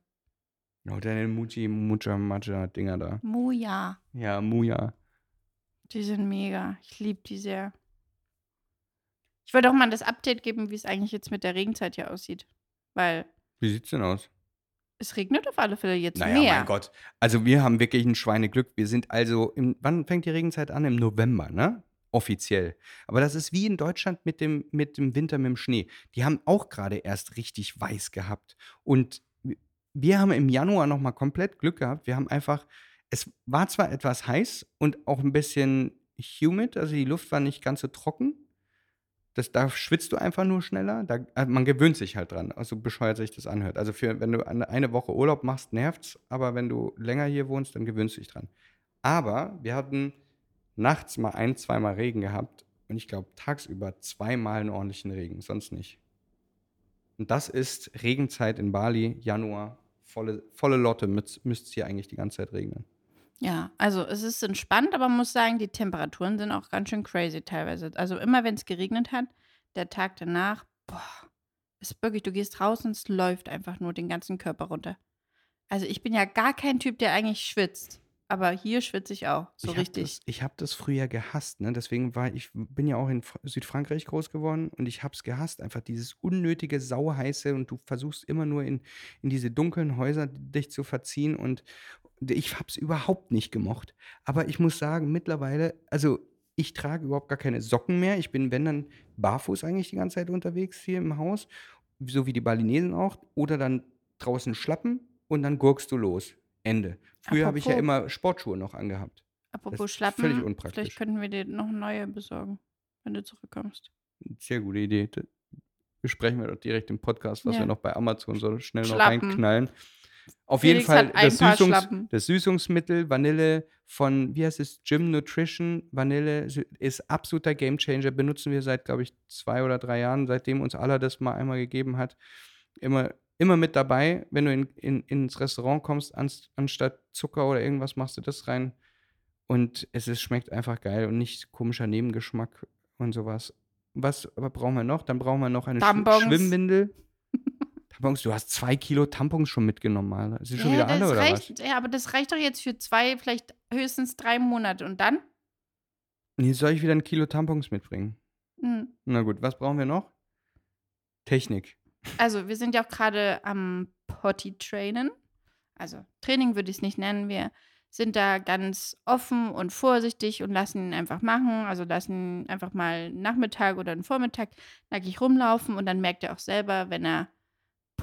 Oder eine Muji, Mucha, Matcha Dinger da. Muja. Ja, Muja. Die sind mega. Ich liebe die sehr. Ich wollte auch mal das Update geben, wie es eigentlich jetzt mit der Regenzeit hier aussieht. Weil Wie sieht's denn aus? es regnet auf alle Fälle jetzt Naja, mehr. mein Gott. Also wir haben wirklich ein Schweineglück. Wir sind also, im, wann fängt die Regenzeit an? Im November, ne? Offiziell. Aber das ist wie in Deutschland mit dem, mit dem Winter mit dem Schnee. Die haben auch gerade erst richtig weiß gehabt. Und wir- wir haben im Januar nochmal komplett Glück gehabt. Wir haben einfach, es war zwar etwas heiß und auch ein bisschen humid, also die Luft war nicht ganz so trocken. Das, da schwitzt du einfach nur schneller. Da, äh, man gewöhnt sich halt dran, also bescheuert sich das anhört. Also für, wenn du eine, eine Woche Urlaub machst, nervt's, aber wenn du länger hier wohnst, dann gewöhnst du dich dran. Aber wir hatten nachts mal ein, zweimal Regen gehabt und ich glaube tagsüber zweimal einen ordentlichen Regen, sonst nicht. Und das ist Regenzeit in Bali, Januar, volle, volle Lotte, müsste es hier eigentlich die ganze Zeit regnen. Ja, also es ist entspannt, aber man muss sagen, die Temperaturen sind auch ganz schön crazy teilweise. Also immer wenn es geregnet hat, der Tag danach, boah, ist wirklich, du gehst raus und es läuft einfach nur den ganzen Körper runter. Also ich bin ja gar kein Typ, der eigentlich schwitzt. Aber hier schwitze ich auch, so ich hab richtig. Das, ich habe das früher gehasst, ne? Deswegen war ich bin ja auch in Fr- Südfrankreich groß geworden und ich habe es gehasst, einfach dieses unnötige sauheiße und du versuchst immer nur in, in diese dunklen Häuser dich zu verziehen und ich habe es überhaupt nicht gemocht. Aber ich muss sagen, mittlerweile, also ich trage überhaupt gar keine Socken mehr. Ich bin, wenn dann, barfuß eigentlich die ganze Zeit unterwegs hier im Haus, so wie die Balinesen auch. Oder dann draußen schlappen und dann gurkst du los. Ende. Früher habe ich ja immer Sportschuhe noch angehabt. Apropos Schlappen, völlig unpraktisch. vielleicht könnten wir dir noch neue besorgen, wenn du zurückkommst. Sehr gute Idee. Besprechen wir doch direkt im Podcast, was Ja. wir noch bei Amazon so schnell noch Schlappen. reinknallen. Auf Felix jeden Fall das, Süßungs das Süßungsmittel Vanille von, wie heißt es, Gym Nutrition. Vanille ist absoluter Gamechanger. Benutzen wir seit, glaube ich, zwei oder drei Jahren, seitdem uns Allah das mal einmal gegeben hat. Immer, immer mit dabei, wenn du in, in, ins Restaurant kommst, ans, anstatt Zucker oder irgendwas, machst du das rein. Und es ist, schmeckt einfach geil und nicht komischer Nebengeschmack und sowas. Was brauchen wir noch? Dann brauchen wir noch eine Sch. Schwimmwindel. Tampons, du hast zwei Kilo Tampons schon mitgenommen, Alter. Sind schon ja, wieder alle oder reicht, was? Ja, aber das reicht doch jetzt für zwei, vielleicht höchstens drei Monate. Und dann? Nee, soll ich wieder ein Kilo Tampons mitbringen? Hm. Na gut, was brauchen wir noch? Technik. Also, wir sind ja auch gerade am Potty-Trainen. Also, Training würde ich es nicht nennen. Wir sind da ganz offen und vorsichtig und lassen ihn einfach machen. Also, lassen ihn einfach mal einen Nachmittag oder einen Vormittag nackig rumlaufen und dann merkt er auch selber, wenn er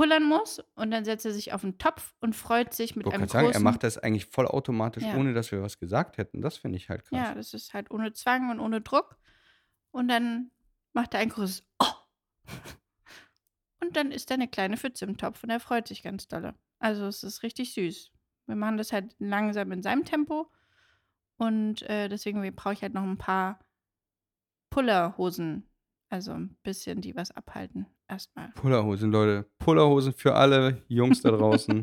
pullern muss und dann setzt er sich auf den Topf und freut sich Ich mit wollte einem großen... sagen, er macht das eigentlich vollautomatisch, Ja. ohne dass wir was gesagt hätten. Das finde ich halt krass. Ja, das ist halt ohne Zwang und ohne Druck. Und dann macht er ein großes Oh. Und dann ist da eine kleine Pfütze im Topf und er freut sich ganz dolle. Also es ist richtig süß. Wir machen das halt langsam in seinem Tempo. Und äh, deswegen brauche ich halt noch ein paar Pullerhosen. Also ein bisschen, die was abhalten. Erstmal. Pullerhosen, Leute. Pullerhosen für alle Jungs da draußen.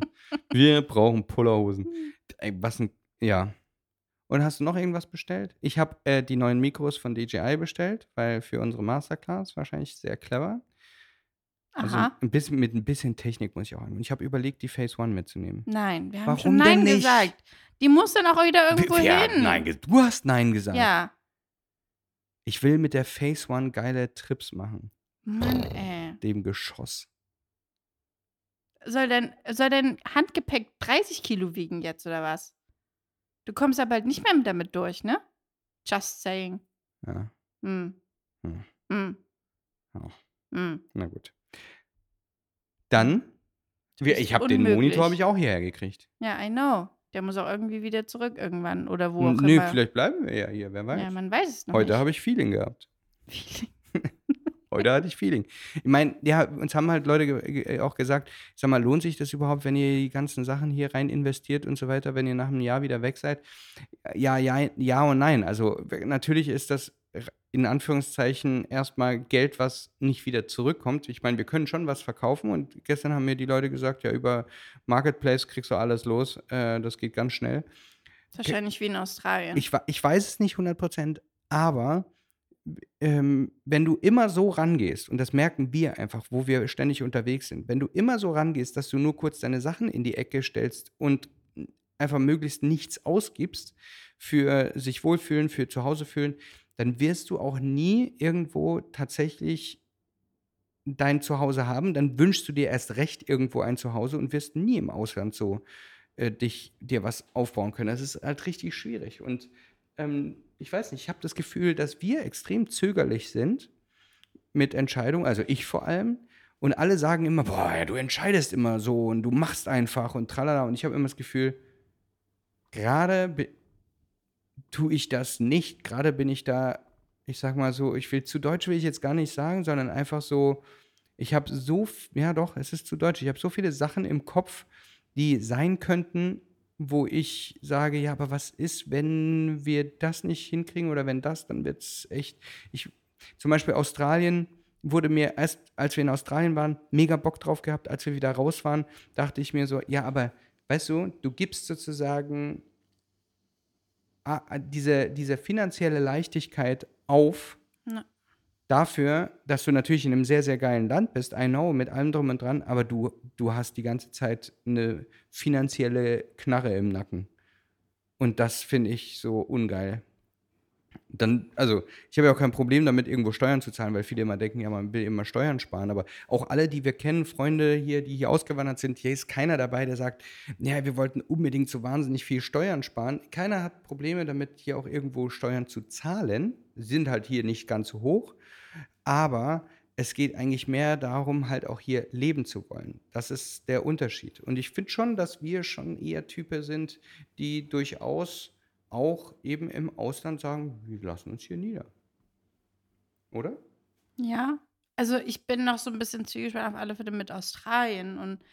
wir brauchen Pullerhosen. Ey, was ein. Ja. Und hast du noch irgendwas bestellt? Ich habe äh, die neuen Mikros von DJI bestellt, weil für unsere Masterclass wahrscheinlich sehr clever. Also Aha. ein bisschen, mit ein bisschen Technik muss ich auch haben. Und ich habe überlegt, die Phase One mitzunehmen. Nein, wir haben Warum schon Nein gesagt. Die muss dann auch wieder irgendwo hat hin. Nein, du hast Nein gesagt. Ja. Ich will mit der Phase One geile Trips machen. Mann, ey. Dem Geschoss. Soll dein, soll dein Handgepäck 30 Kilo wiegen jetzt oder was? Du kommst aber bald nicht mehr damit durch, ne? Just saying. Ja, Hm. Hm. Hm. Hm. na gut. Dann, ich habe den. Monitor habe ich auch hierher gekriegt. Ja, I know. Der muss auch irgendwie wieder zurück irgendwann oder wo auch Nö, immer. vielleicht bleiben wir ja hier, wer weiß. Ja, man weiß es noch Heute habe ich Feeling gehabt. Heute hatte ich Feeling. Ich meine, ja, uns haben halt Leute ge ge auch gesagt, ich sag mal, lohnt sich das überhaupt, wenn ihr die ganzen Sachen hier rein investiert und so weiter, wenn ihr nach einem Jahr wieder weg seid? Ja, ja, ja und nein. Also natürlich ist das in Anführungszeichen erstmal Geld, was nicht wieder zurückkommt. Ich meine, wir können schon was verkaufen und gestern haben mir die Leute gesagt, ja, über Marketplace kriegst du alles los, äh, das geht ganz schnell. Wahrscheinlich wie in Australien. Ich, ich weiß es nicht 100%, aber ähm, wenn du immer so rangehst, und das merken wir einfach, wo wir ständig unterwegs sind, wenn du immer so rangehst, dass du nur kurz deine Sachen in die Ecke stellst und einfach möglichst nichts ausgibst für sich wohlfühlen, für zu Hause fühlen, dann wirst du auch nie irgendwo tatsächlich dein Zuhause haben. Dann wünschst du dir erst recht irgendwo ein Zuhause und wirst nie im Ausland so äh, dich, dir was aufbauen können. Das ist halt richtig schwierig. Und ähm, ich weiß nicht, ich habe das Gefühl, dass wir extrem zögerlich sind mit Entscheidungen, also ich vor allem. Und alle sagen immer, boah, ja, du entscheidest immer so und du machst einfach und tralala. Und ich habe immer das Gefühl, gerade tue ich das nicht. Gerade bin ich da, ich sag mal so, ich will zu deutsch will ich jetzt gar nicht sagen, sondern einfach so, ich habe so, ja doch, es ist zu deutsch. Ich habe so viele Sachen im Kopf, die sein könnten, wo ich sage, ja, aber was ist, wenn wir das nicht hinkriegen oder wenn das, dann wird es echt. Ich, zum Beispiel Australien wurde mir erst, als wir in Australien waren, mega Bock drauf gehabt. Als wir wieder raus waren, dachte ich mir so, ja, aber weißt du, du gibst sozusagen ah, diese, diese finanzielle Leichtigkeit auf Ja. Dafür, dass du natürlich in einem sehr, sehr geilen Land bist, I know, mit allem drum und dran, aber du, du hast die ganze Zeit eine finanzielle Knarre im Nacken. Und das finde ich so ungeil. Dann, also, ich habe ja auch kein Problem damit, irgendwo Steuern zu zahlen, weil viele immer denken, ja, man will immer Steuern sparen. Aber auch alle, die wir kennen, Freunde hier, die hier ausgewandert sind, hier ist keiner dabei, der sagt, ja, wir wollten unbedingt so wahnsinnig viel Steuern sparen. Keiner hat Probleme damit, hier auch irgendwo Steuern zu zahlen. Sie sind halt hier nicht ganz so hoch. Aber es geht eigentlich mehr darum, halt auch hier leben zu wollen. Das ist der Unterschied. Und ich finde schon, dass wir schon eher Typen sind, die durchaus auch eben im Ausland sagen, wir lassen uns hier nieder. Oder? Ja, Also ich bin noch so ein bisschen zwiegespalten auf alle Fälle mit Australien und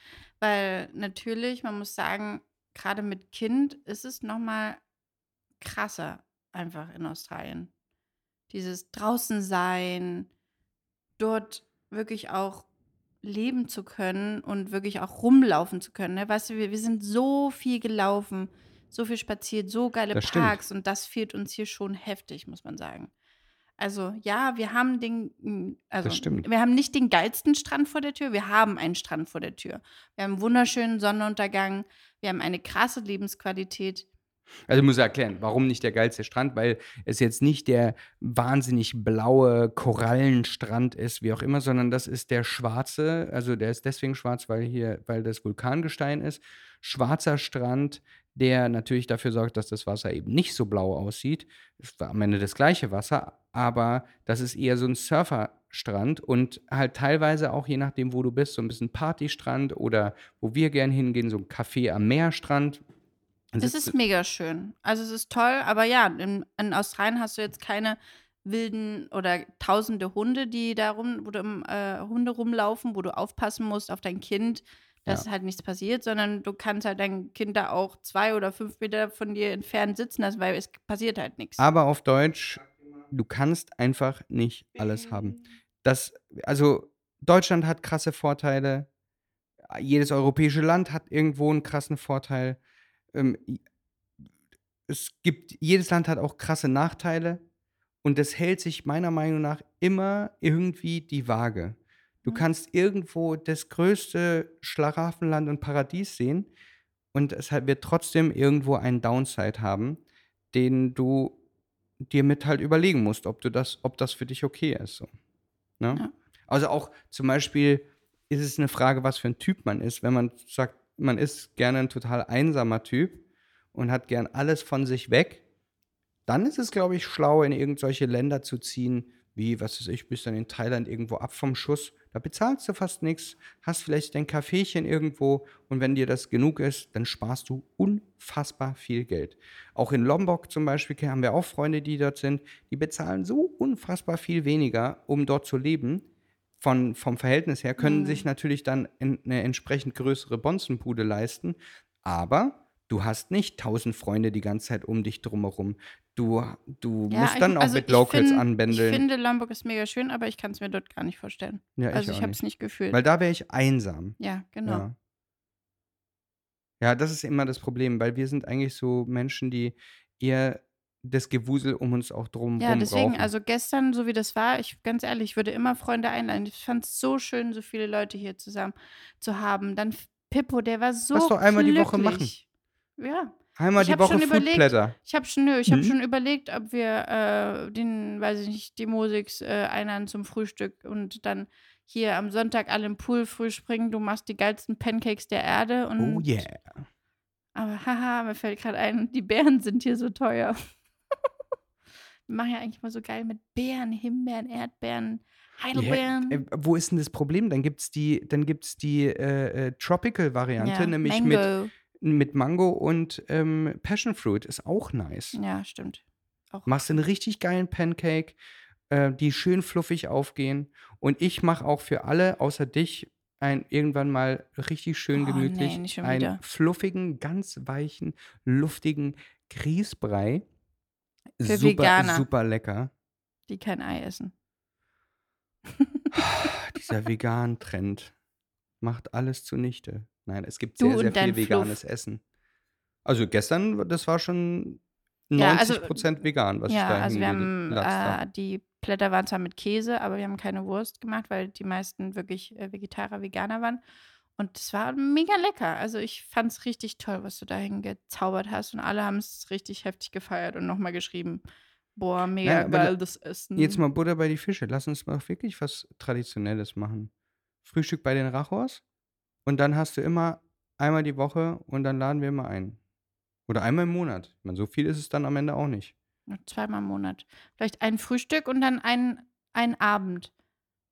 weil natürlich, man muss sagen, gerade mit Kind ist es noch mal krasser einfach in Australien. Dieses draußen sein, dort wirklich auch leben zu können und wirklich auch rumlaufen zu können. Ne? Weißt du, wir, wir sind so viel gelaufen, so viel spaziert, so geile Das stimmt. Parks und das fehlt uns hier schon heftig, muss man sagen. Also ja, wir haben den, mm, also stimmt. wir haben nicht den geilsten Strand vor der Tür, wir haben einen Strand vor der Tür. Wir haben einen wunderschönen Sonnenuntergang, wir haben eine krasse Lebensqualität. Also ich muss erklären, warum nicht der geilste Strand, weil es jetzt nicht der wahnsinnig blaue Korallenstrand ist, wie auch immer, sondern das ist der schwarze, also der ist deswegen schwarz, weil hier, weil das Vulkangestein ist, schwarzer Strand, der natürlich dafür sorgt, dass das Wasser eben nicht so blau aussieht. Es war am Ende das gleiche Wasser, aber das ist eher so ein Surferstrand und halt teilweise auch je nachdem, wo du bist, so ein bisschen Partystrand oder wo wir gern hingehen, so ein Café am Meerstrand. Sitzt ist mega schön. Also es ist toll, aber ja, in, in Australien hast du jetzt keine wilden oder tausende Hunde, die da rum, wo du im, äh, Hunde rumlaufen, wo du aufpassen musst auf dein Kind, dass Ja. halt nichts passiert, sondern du kannst halt dein Kind da auch zwei oder fünf Meter von dir entfernt sitzen lassen, weil es passiert halt nichts. Aber auf Deutsch, du kannst einfach nicht alles haben. Das, also Deutschland hat krasse Vorteile. Jedes europäische Land hat irgendwo einen krassen Vorteil. Ähm, es gibt, jedes Land hat auch krasse Nachteile. Und das hält sich meiner Meinung nach immer irgendwie die Waage. Du Mhm. kannst irgendwo das größte Schlaraffenland und Paradies sehen und es wird trotzdem irgendwo einen Downside haben, den du dir mit halt überlegen musst, ob du das, ob das für dich okay ist. So. Ne? Ja. Also auch zum Beispiel ist es eine Frage, was für ein Typ man ist. Wenn man sagt, man ist gerne ein total einsamer Typ und hat gern alles von sich weg, dann ist es, glaube ich, schlau, in irgendwelche Länder zu ziehen, wie, was weiß ich, bist dann in Thailand irgendwo ab vom Schuss. Da bezahlst du fast nichts, hast vielleicht dein Kaffeechen irgendwo und wenn dir das genug ist, dann sparst du unfassbar viel Geld. Auch in Lombok zum Beispiel haben wir auch Freunde, die dort sind, die bezahlen so unfassbar viel weniger, um dort zu leben. Von, vom Verhältnis her können Mhm. sich natürlich dann in, eine entsprechend größere Bonzenbude leisten, aber du hast nicht tausend Freunde die ganze Zeit um dich drumherum. Du, du Ja, musst ich- dann auch also mit Locals find- anbändeln. Ich finde, Lombok ist mega schön, aber ich kann es mir dort gar nicht vorstellen. ja, ich also ich habe es nicht gefühlt. Weil da wäre ich einsam. ja, genau. Ja. ja, das ist immer das Problem, weil wir sind eigentlich so Menschen, die eher das Gewusel um uns auch drum Ja, deswegen, brauchen. also gestern, so wie das war, ich ganz ehrlich, ich würde immer Freunde einladen. Ich fand es so schön, so viele Leute hier zusammen zu haben. Dann Pippo, der war so Lass doch einmal die Woche glücklich. Ja, Einmal ich die Woche schon überlegt- Foodblätter. ich habe schon, nö, ich habe Mhm. schon überlegt, ob wir äh, den, weiß ich nicht, die Musiks äh, einladen zum Frühstück und dann hier am Sonntag alle im Pool früh springen. Du machst die geilsten Pancakes der Erde und Oh yeah. Aber haha, mir fällt gerade ein, die Beeren sind hier so teuer. Wir machen ja eigentlich mal so geil mit Beeren, Himbeeren, Erdbeeren, Heidelbeeren. Äh, wo ist denn das Problem? Dann gibt es die, dann gibt's die äh, äh, Tropical-Variante, Ja, nämlich mit, Mango. mit Mango und ähm, Passion Fruit. Ist auch nice. Ja, stimmt. Auch Machst einen richtig geilen Pancake, äh, die schön fluffig aufgehen. Und ich mache auch für alle außer dich ein, irgendwann mal richtig schön Oh, gemütlich nee, einen fluffigen, ganz weichen, luftigen Grießbrei. Für super, Veganer. super lecker. die kein Ei essen. Dieser Vegan-Trend macht alles zunichte. Nein, es gibt sehr, sehr viel veganes Essen. Also gestern, das war schon 90% Ja, also- vegan, was ich ja, da also wir haben äh, die Blätter waren zwar mit Käse, aber wir haben keine Wurst gemacht, weil die meisten wirklich äh, Vegetarier, Veganer waren. Und es war mega lecker. Also ich fand es richtig toll, was du dahin gezaubert hast. Und alle haben es richtig heftig gefeiert und nochmal geschrieben. Boah, mega Nein, geil, das Essen. Jetzt mal Butter bei die Fische. Lass uns mal wirklich was Traditionelles machen. Frühstück bei den Rachors und dann hast du immer einmal die Woche und dann laden wir immer ein. Oder einmal im Monat. Ich meine, so viel ist es dann am Ende auch nicht. Zweimal im Monat. Vielleicht ein Frühstück und dann ein, ein Abend.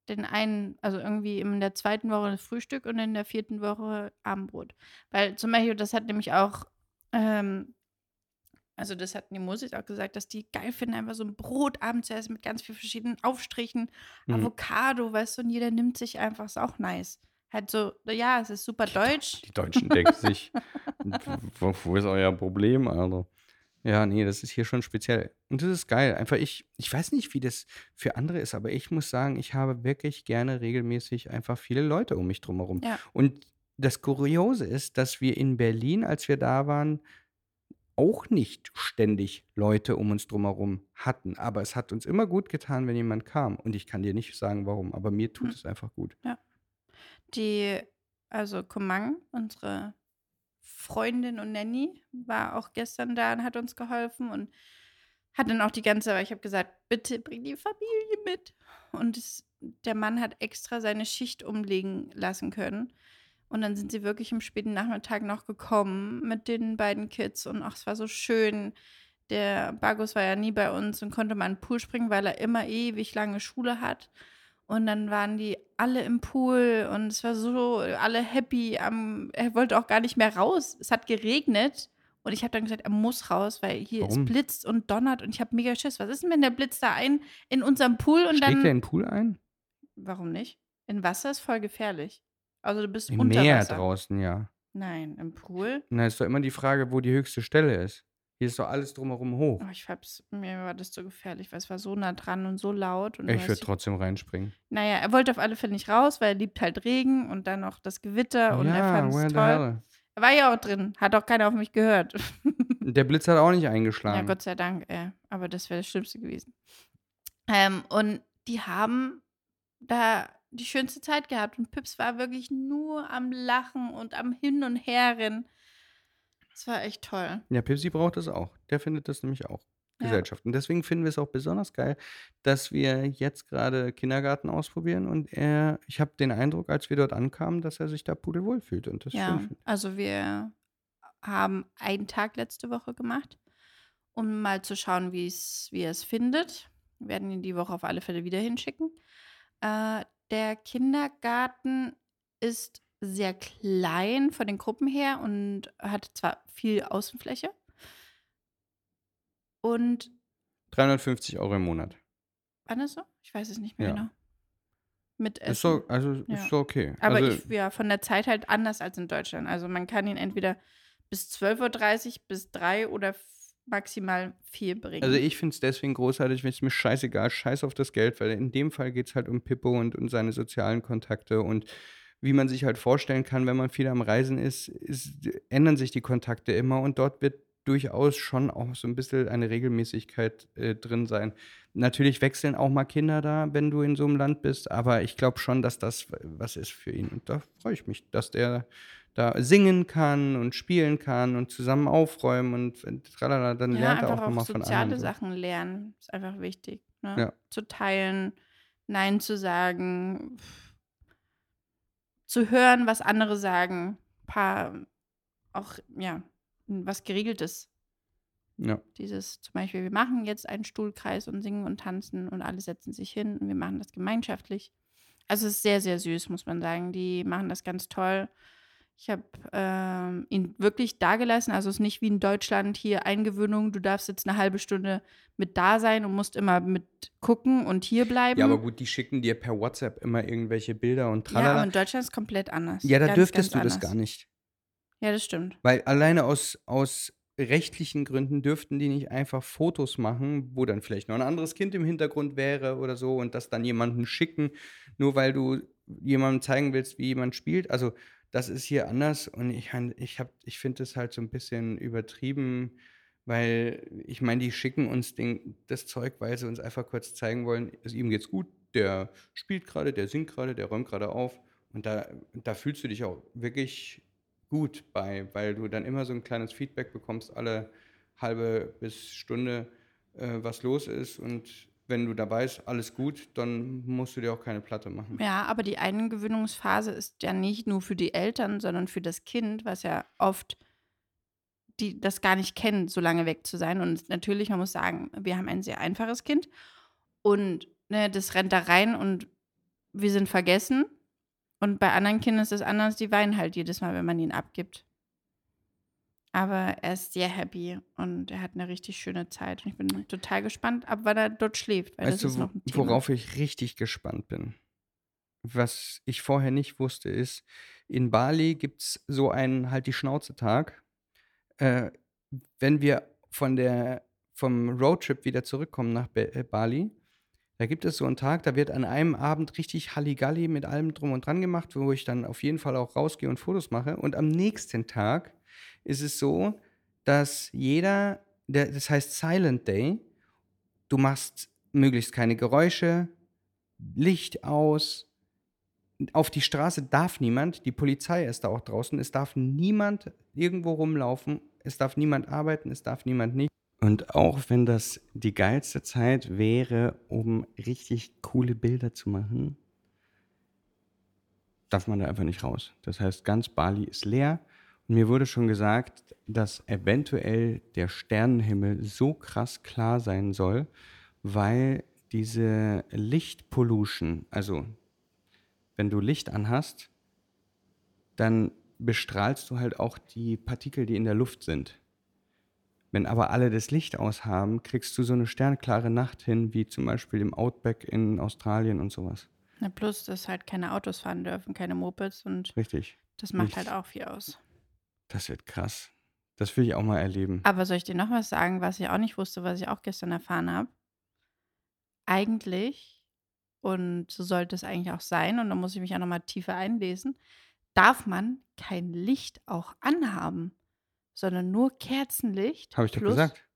Den einen, also irgendwie in der zweiten Woche das Frühstück und in der vierten Woche Abendbrot. Weil zum Beispiel, das hat nämlich auch ähm, Also das hatten die Musis auch gesagt, dass die geil finden, einfach so ein Brot abends zu essen mit ganz vielen verschiedenen Aufstrichen, Mhm. Avocado, weißt du, und jeder nimmt sich einfach, ist auch nice. Halt so, ja, es ist super deutsch. Die Deutschen denken sich, wo, wo ist euer Problem, Alter? Ja, nee, das ist hier schon speziell. Und das ist geil. Einfach ich, ich weiß nicht, wie das für andere ist, aber ich muss sagen, ich habe wirklich gerne regelmäßig einfach viele Leute um mich drumherum. Ja. Und das Kuriose ist, dass wir in Berlin, als wir da waren, auch nicht ständig Leute um uns drumherum hatten. Aber es hat uns immer gut getan, wenn jemand kam. Und ich kann dir nicht sagen, warum, aber mir tut Hm. es einfach gut. Die, also Komang, unsere Freundin und Nanny, war auch gestern da und hat uns geholfen und hat dann auch die ganze, weil ich habe gesagt, bitte bring die Familie mit. Und es, der Mann hat extra seine Schicht umlegen lassen können. Und dann sind sie wirklich am späten Nachmittag noch gekommen mit den beiden Kids. Und ach, es war so schön. Der Bagus war ja nie bei uns und konnte mal in den Pool springen, weil er immer ewig lange Schule hat. Und dann waren die alle im Pool und es war so, alle happy. Am, er wollte auch gar nicht mehr raus. Es hat geregnet und ich habe dann gesagt, er muss raus, weil hier Warum? es blitzt und donnert und ich habe mega Schiss. Was ist denn, wenn der Blitz da ein in unserem Pool und Schlägt dann. er in den Pool ein? Warum nicht? In Wasser ist voll gefährlich. Also du bist Im unter Meer Wasser. draußen, ja. Nein, im Pool. Na, ist doch immer die Frage, wo die höchste Stelle ist. Hier ist doch alles drumherum hoch. Oh, ich hab's, mir war das so gefährlich, weil es war so nah dran und so laut. Und Ich würde trotzdem reinspringen. Naja, er wollte auf alle Fälle nicht raus, weil er liebt halt Regen und dann noch das Gewitter und er ja, fand where es toll. Er war ja auch drin, hat auch keiner auf mich gehört. Der Blitz hat auch nicht ja, eingeschlagen. Gott sei Dank, äh, aber das wäre das Schlimmste gewesen. Ähm, und die haben da die schönste Zeit gehabt und Pips war wirklich nur am Lachen und am Hin und Herren. Es war echt toll. Ja, Pipsi braucht das auch. Der findet das nämlich auch. Ja. Gesellschaft. Und deswegen finden wir es auch besonders geil, dass wir jetzt gerade Kindergarten ausprobieren und er, ich habe den Eindruck, als wir dort ankamen, dass er sich da pudelwohl fühlt und das Ja, also wir haben einen Tag letzte Woche gemacht, um mal zu schauen, wie es, wie er es findet. Wir werden ihn die Woche auf alle Fälle wieder hinschicken. Äh, der Kindergarten ist sehr klein von den Gruppen her und hat zwar viel Außenfläche. Und 350 Euro im Monat. wann ist so? Ich weiß es nicht mehr Ja. genau. Mit Essen. Ist so, also Ja. ist so okay. Aber also, ich, ja, von der Zeit halt anders als in Deutschland. Also man kann ihn entweder bis 12.30 Uhr bis 3 oder maximal 4 bringen. Also ich finde es deswegen großartig, wenn es mir scheißegal, scheiß auf das Geld, weil in dem Fall geht es halt um Pippo und, und seine sozialen Kontakte und wie man sich halt vorstellen kann, wenn man viel am Reisen ist, ist, ändern sich die Kontakte immer und dort wird durchaus schon auch so ein bisschen eine Regelmäßigkeit äh, drin sein. Natürlich wechseln auch mal Kinder da, wenn du in so einem Land bist, aber ich glaube schon, dass das was ist für ihn. Und da freue ich mich, dass der da singen kann und spielen kann und zusammen aufräumen und und tralala, dann ja, lernt er einfach auch nochmal auch von soziale anderen. so. Sachen lernen. Ist einfach wichtig. Ne? Ja. Zu teilen, Nein zu sagen, zu hören, was andere sagen. Paar, auch, ja, was Geregeltes. Ja. Dieses zum Beispiel, wir machen jetzt einen Stuhlkreis und singen und tanzen und alle setzen sich hin und wir machen das gemeinschaftlich. Also es ist sehr, sehr süß, muss man sagen. Die machen das ganz toll. Ich habe ähm, ihn wirklich da gelassen. Also es ist nicht wie in Deutschland hier Eingewöhnung. Du darfst jetzt eine halbe Stunde mit da sein und musst immer mit gucken und hier bleiben. Ja, aber gut, die schicken dir per WhatsApp immer irgendwelche Bilder und Ja, aber tralala. in Deutschland ist es komplett anders. Ja, da Ganz, dürftest ganz du das anders. gar nicht. Ja, das stimmt. Weil alleine aus, aus rechtlichen Gründen dürften die nicht einfach Fotos machen, wo dann vielleicht noch ein anderes Kind im Hintergrund wäre oder so und das dann jemandem schicken, nur weil du jemandem zeigen willst, wie jemand spielt. Also das ist hier anders und ich, ich, ich finde das halt so ein bisschen übertrieben, weil ich meine, die schicken uns den, das Zeug, weil sie uns einfach kurz zeigen wollen, also ihm geht's gut, der spielt gerade, der singt gerade, der räumt gerade auf und da, da fühlst du dich auch wirklich gut bei, weil du dann immer so ein kleines Feedback bekommst, alle halbe bis Stunde, äh, was los ist. Und wenn du dabei bist, alles gut, dann musst du dir auch keine Platte machen. Ja, aber die Eingewöhnungsphase ist ja nicht nur für die Eltern, sondern für das Kind, was ja oft die das gar nicht kennt, so lange weg zu sein. Und natürlich, man muss sagen, wir haben ein sehr einfaches Kind und ne, das rennt da rein und wir sind vergessen. Und bei anderen Kindern ist es anders, die weinen halt jedes Mal, wenn man ihn abgibt. Aber er ist sehr happy und er hat eine richtig schöne Zeit. Und ich bin total gespannt, ab wann er dort schläft, weil Weißt das du, noch ein Thema. worauf ich richtig gespannt bin? Was ich vorher nicht wusste, ist, in Bali gibt es so einen Halt die Schnauze-Tag. Äh, wenn wir von der, vom Roadtrip wieder zurückkommen nach Be äh, Bali, da gibt es so einen Tag, da wird an einem Abend richtig Halligalli mit allem drum und dran gemacht, wo ich dann auf jeden Fall auch rausgehe und Fotos mache. Und am nächsten Tag ist es so, dass jeder, der, das heißt Silent Day, du machst möglichst keine Geräusche, Licht aus. Auf die Straße darf niemand, die Polizei ist da auch draußen, es darf niemand irgendwo rumlaufen, es darf niemand arbeiten, es darf niemand nicht. Und auch wenn das die geilste Zeit wäre, um richtig coole Bilder zu machen, darf man da einfach nicht raus. Das heißt, ganz Bali ist leer. Mir wurde schon gesagt, dass eventuell der Sternenhimmel so krass klar sein soll, weil diese Lichtpollution, also wenn du Licht anhast, dann bestrahlst du halt auch die Partikel, die in der Luft sind. Wenn aber alle das Licht aushaben, kriegst du so eine sternklare Nacht hin, wie zum Beispiel im Outback in Australien und sowas. Na, plus, dass halt keine Autos fahren dürfen, keine Mopeds und Richtig. das macht Nichts. halt auch viel aus. Das wird krass. Das will ich auch mal erleben. Aber soll ich dir noch was sagen, was ich auch nicht wusste, was ich auch gestern erfahren habe? Eigentlich, und so sollte es eigentlich auch sein, und da muss ich mich auch nochmal tiefer einlesen, darf man kein Licht auch anhaben, sondern nur Kerzenlicht. Habe ich doch gesagt.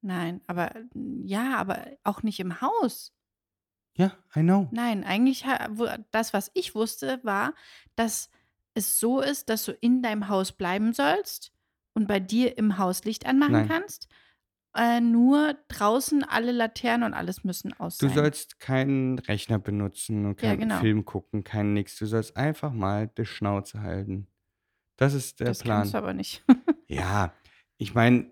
Nein, aber ja, aber auch nicht im Haus. Ja, I know. Nein, eigentlich, das, was ich wusste, war, dass es so ist, dass du in deinem Haus bleiben sollst und bei dir im Haus Licht anmachen Nein. kannst. Äh, nur draußen alle Laternen und alles müssen aus Du sein. sollst keinen Rechner benutzen und Ja, keinen genau. Film gucken, kein nix. Du sollst einfach mal die Schnauze halten. Das ist der das Plan. kannst du aber nicht. Ja, ich meine,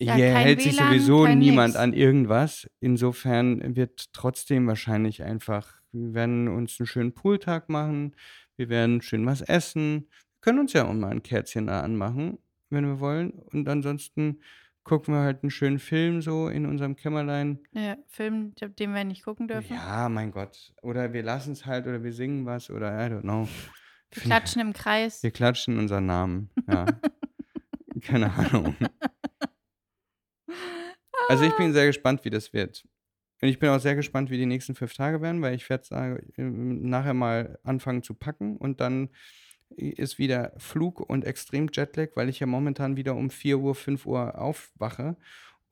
Ja, hier hält sich WLAN, sowieso kein niemand nix. an irgendwas. Insofern wird trotzdem wahrscheinlich einfach, wir werden uns einen schönen Pooltag machen, wir werden schön was essen. Wir können uns ja auch mal ein Kerzchen da anmachen, wenn wir wollen. Und ansonsten gucken wir halt einen schönen Film so in unserem Kämmerlein. Der Film, den wir nicht gucken dürfen. Ja, mein Gott. Oder wir lassen es halt oder wir singen was oder I don't know. Wir klatschen im Kreis. Wir klatschen unseren Namen. Ja. Keine Ahnung. Also ich bin sehr gespannt, wie das wird. Und ich bin auch sehr gespannt, wie die nächsten fünf Tage werden, weil ich werde ähm, nachher mal anfangen zu packen und dann ist wieder Flug und extrem Jetlag, weil ich ja momentan wieder um 4 Uhr, 5 Uhr aufwache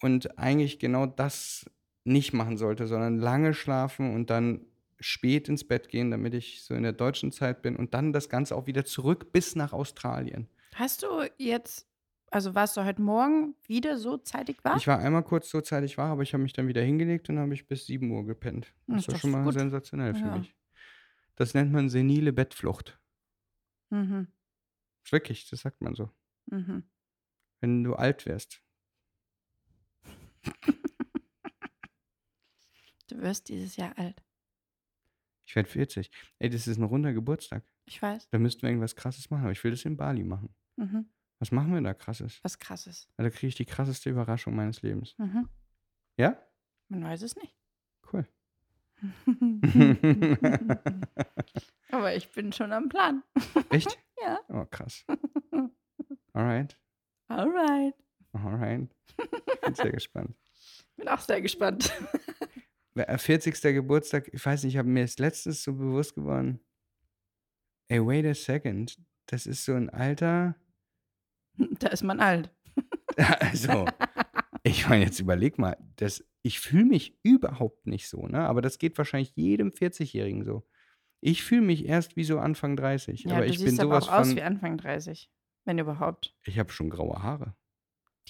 und eigentlich genau das nicht machen sollte, sondern lange schlafen und dann spät ins Bett gehen, damit ich so in der deutschen Zeit bin und dann das Ganze auch wieder zurück bis nach Australien. Hast du jetzt, also warst du heute Morgen wieder so zeitig wach? Ich war einmal kurz so zeitig wach, aber ich habe mich dann wieder hingelegt und habe ich bis 7 Uhr gepennt. Das Das ist war schon mal gut. sensationell für Ja. mich. Das nennt man senile Bettflucht. Mhm. Wirklich, das sagt man so. Mhm. Wenn du alt wärst. Du wirst dieses Jahr alt. Ich werde 40. Ey, das ist ein runder Geburtstag. Ich weiß. Da müssten wir irgendwas krasses machen, aber ich will das in Bali machen. Mhm. Was machen wir da krasses? Was krasses. Da kriege ich die krasseste Überraschung meines Lebens. Mhm. Ja? Man weiß es nicht. Cool. Aber ich bin schon am Plan. Echt? Ja. Oh, krass. Alright. Alright. Alright. Ich bin sehr gespannt. Bin auch sehr gespannt. Wer- 40. Geburtstag, ich weiß nicht, ich habe mir das letztens so bewusst geworden. Ey, wait a second. Das ist so ein Alter. Da ist man alt. Also, ich meine, jetzt überleg mal, das, ich fühle mich überhaupt nicht so, ne? Aber das geht wahrscheinlich jedem 40-Jährigen so. Ich fühle mich erst wie so Anfang 30. Ja, aber ich bin siehst aber sowas auch aus von. wie Anfang 30. Wenn überhaupt. Ich habe schon graue Haare.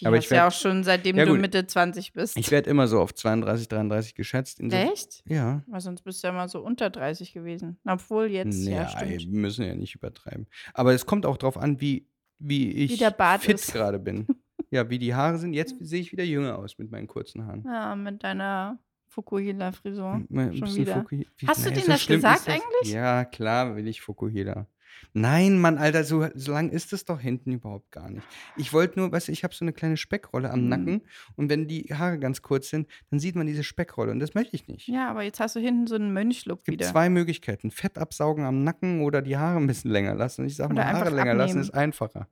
Die Aber hast ich du ja werd- auch schon seitdem Ja, du. Mitte 20 bist. Ich werde immer so auf 32, 33 geschätzt. Echt? Ja. Weil sonst bist du ja mal so unter 30 gewesen. Obwohl jetzt, ja, Ja, stimmt. wir müssen ja nicht übertreiben. Aber es kommt auch drauf an, wie, wie ich Bart fit gerade bin. Ja, wie die Haare sind. Jetzt sehe ich wieder jünger aus mit meinen kurzen Haaren. Ja, mit deiner Fukuhila-Frisur. Schon wieder. Fukuhi- wie- Hast du denen so das gesagt das- eigentlich? Ja, klar will ich Fukuhila. Nein, Mann, Alter, so, so lang ist es doch hinten überhaupt gar nicht. Ich wollte nur, weißt du, ich habe so eine kleine Speckrolle am Mhm. Nacken und wenn die Haare ganz kurz sind, dann sieht man diese Speckrolle und das möchte ich nicht. Ja, aber jetzt hast du hinten so einen Mönchlook Es gibt wieder. zwei Möglichkeiten: Fett absaugen am Nacken oder die Haare ein bisschen länger lassen. Und ich sage mal, Haare einfach länger lassen abnehmen. ist einfacher.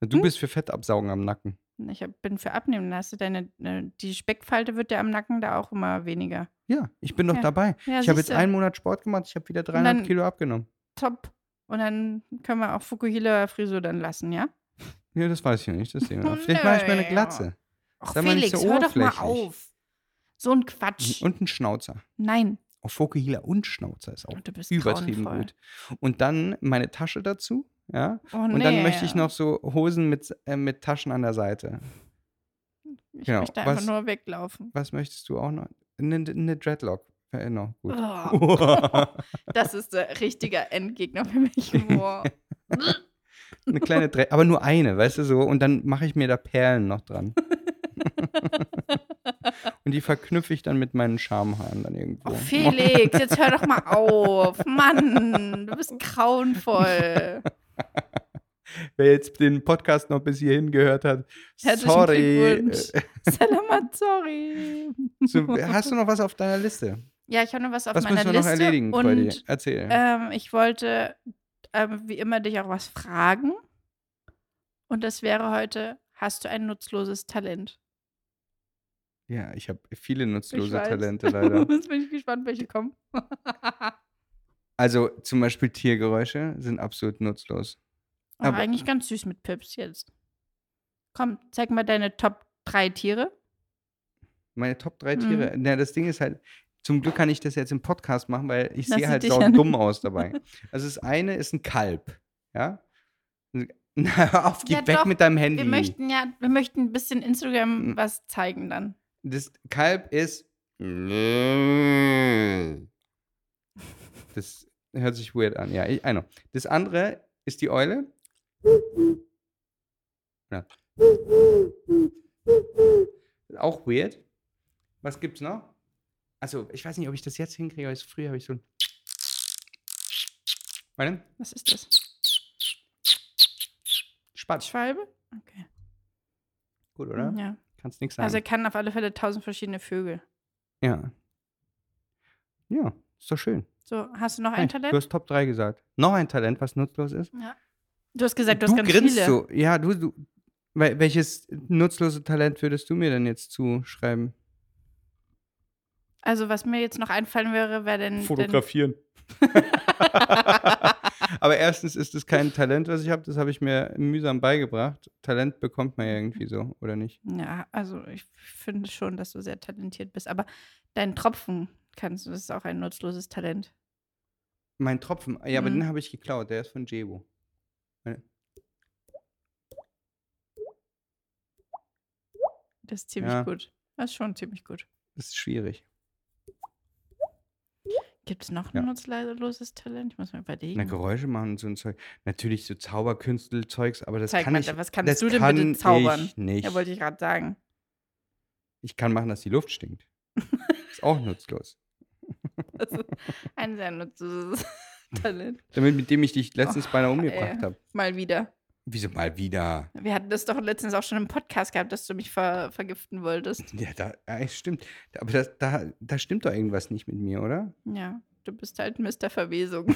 Du Hm? bist für Fett absaugen am Nacken. Ich hab, bin für Abnehmen. Da hast du deine, äh, die Speckfalte wird ja am Nacken da auch immer weniger. Ja, ich bin doch Ja. dabei. Ja, ich habe jetzt einen Monat Sport gemacht, ich habe wieder 300 dann- Kilo abgenommen. Top. Und dann können wir auch Fukuhila-Frisur dann lassen, ja? Ja, das weiß ich nicht. Das sehen wir. Vielleicht mache ich mir eine. Glatze. Ach, Sei Felix, so hör doch mal auf. So ein Quatsch. Und ein Schnauzer. Nein. Auf Fokuhila und Schnauzer ist auch Oh, du bist übertrieben grauenvoll. gut. Und dann meine Tasche dazu, ja. Oh, Und dann nee. möchte ich noch so Hosen mit, äh, mit Taschen an der Seite. Ich genau. möchte einfach Was- nur weglaufen. Was möchtest du auch noch? Eine, eine Dreadlock. Noch gut. Oh, das ist der richtige Endgegner für mich. Eine kleine Dread, aber nur eine, weißt du so. Und dann mache ich mir da Perlen noch dran. und die verknüpfe ich dann mit meinen Schamhaaren dann irgendwo. Oh, Felix, jetzt hör doch mal auf. Mann, du bist grauenvoll. Wer jetzt den Podcast noch bis hierhin gehört hat, sorry. Salamat, sorry. So, hast du noch was auf deiner Liste? Ja, ich habe noch was auf was meiner müssen wir noch Liste. erledigen, und Freudi? Erzähl. ähm, ich wollte ähm, wie immer dich auch was fragen. Und das wäre heute, hast du ein nutzloses Talent? ja, ich habe viele nutzlose. Talente leider. Jetzt bin ich gespannt, welche kommen. Also zum Beispiel Tiergeräusche sind absolut nutzlos. Aber Aber- eigentlich ganz süß mit Pips jetzt. Komm, zeig mal deine Top 3 Tiere. Meine Top 3 Mhm. Tiere. Na, das Ding ist halt, zum Glück kann ich das jetzt im Podcast machen, weil ich sehe halt ja dumm aus dabei. Also das eine ist ein Kalb. Ja? Na, auf, geh Ja, weg doch. mit deinem Handy. Wir möchten ja, wir möchten ein bisschen Instagram Mhm. was zeigen dann. Das Kalb ist. Das hört sich weird an. Ja, ich, I know. Das andere ist die Eule. Ja. Auch weird. Was gibt's noch? Also, ich weiß nicht, ob ich das jetzt hinkriege, aber früher habe ich so ein. Warte. Was ist das? Spatz. Schwalbe? Okay. Gut, oder? Ja. Kannst nichts sagen. Also er kann auf alle Fälle tausend verschiedene Vögel. ja. Ja, ist doch schön. So, hast du noch ein Du Talent? hast Top 3 gesagt. Noch ein Talent, was nutzlos ist? Ja. Du hast gesagt, du hast ganz grinst viele. so. Ja, du, du. wel- Welches nutzlose Talent würdest du mir denn jetzt zuschreiben? Also was mir jetzt noch einfallen wäre, wäre denn... Fotografieren. Aber erstens ist es kein Talent, was ich habe. Das habe ich mir mühsam beigebracht. Talent bekommt man ja irgendwie so, oder nicht? Ja, also ich finde schon, dass du sehr talentiert bist. Aber deinen Tropfen kannst du, das ist auch ein nutzloses Talent. Mein Tropfen. Ja, aber Mhm. den habe ich geklaut. Der ist von Jebo. Das ist ziemlich Ja. gut. Das ist schon ziemlich gut. Das ist schwierig. Gibt es noch Ja. ein nutzloses Talent? Ich muss mal überlegen. Na, Geräusche machen und so ein Zeug. Natürlich so Zauberkünstelzeugs, aber das Zeig kann mal, ich. was kannst das du denn kann bitte zaubern? Ich nicht. Ja, wollte ich gerade sagen. Ich kann machen, dass die Luft stinkt. Ist auch nutzlos. Das ist ein sehr nutzloses Talent. Damit, mit dem ich dich letztens Och, beinahe umgebracht habe. Mal wieder. Wieso mal wieder? Wir hatten das doch letztens auch schon im Podcast gehabt, dass du mich ver vergiften wolltest. Ja, da, ja, stimmt. Aber das, da, da stimmt doch irgendwas nicht mit mir, oder? Ja, du bist halt Mr. Verwesung.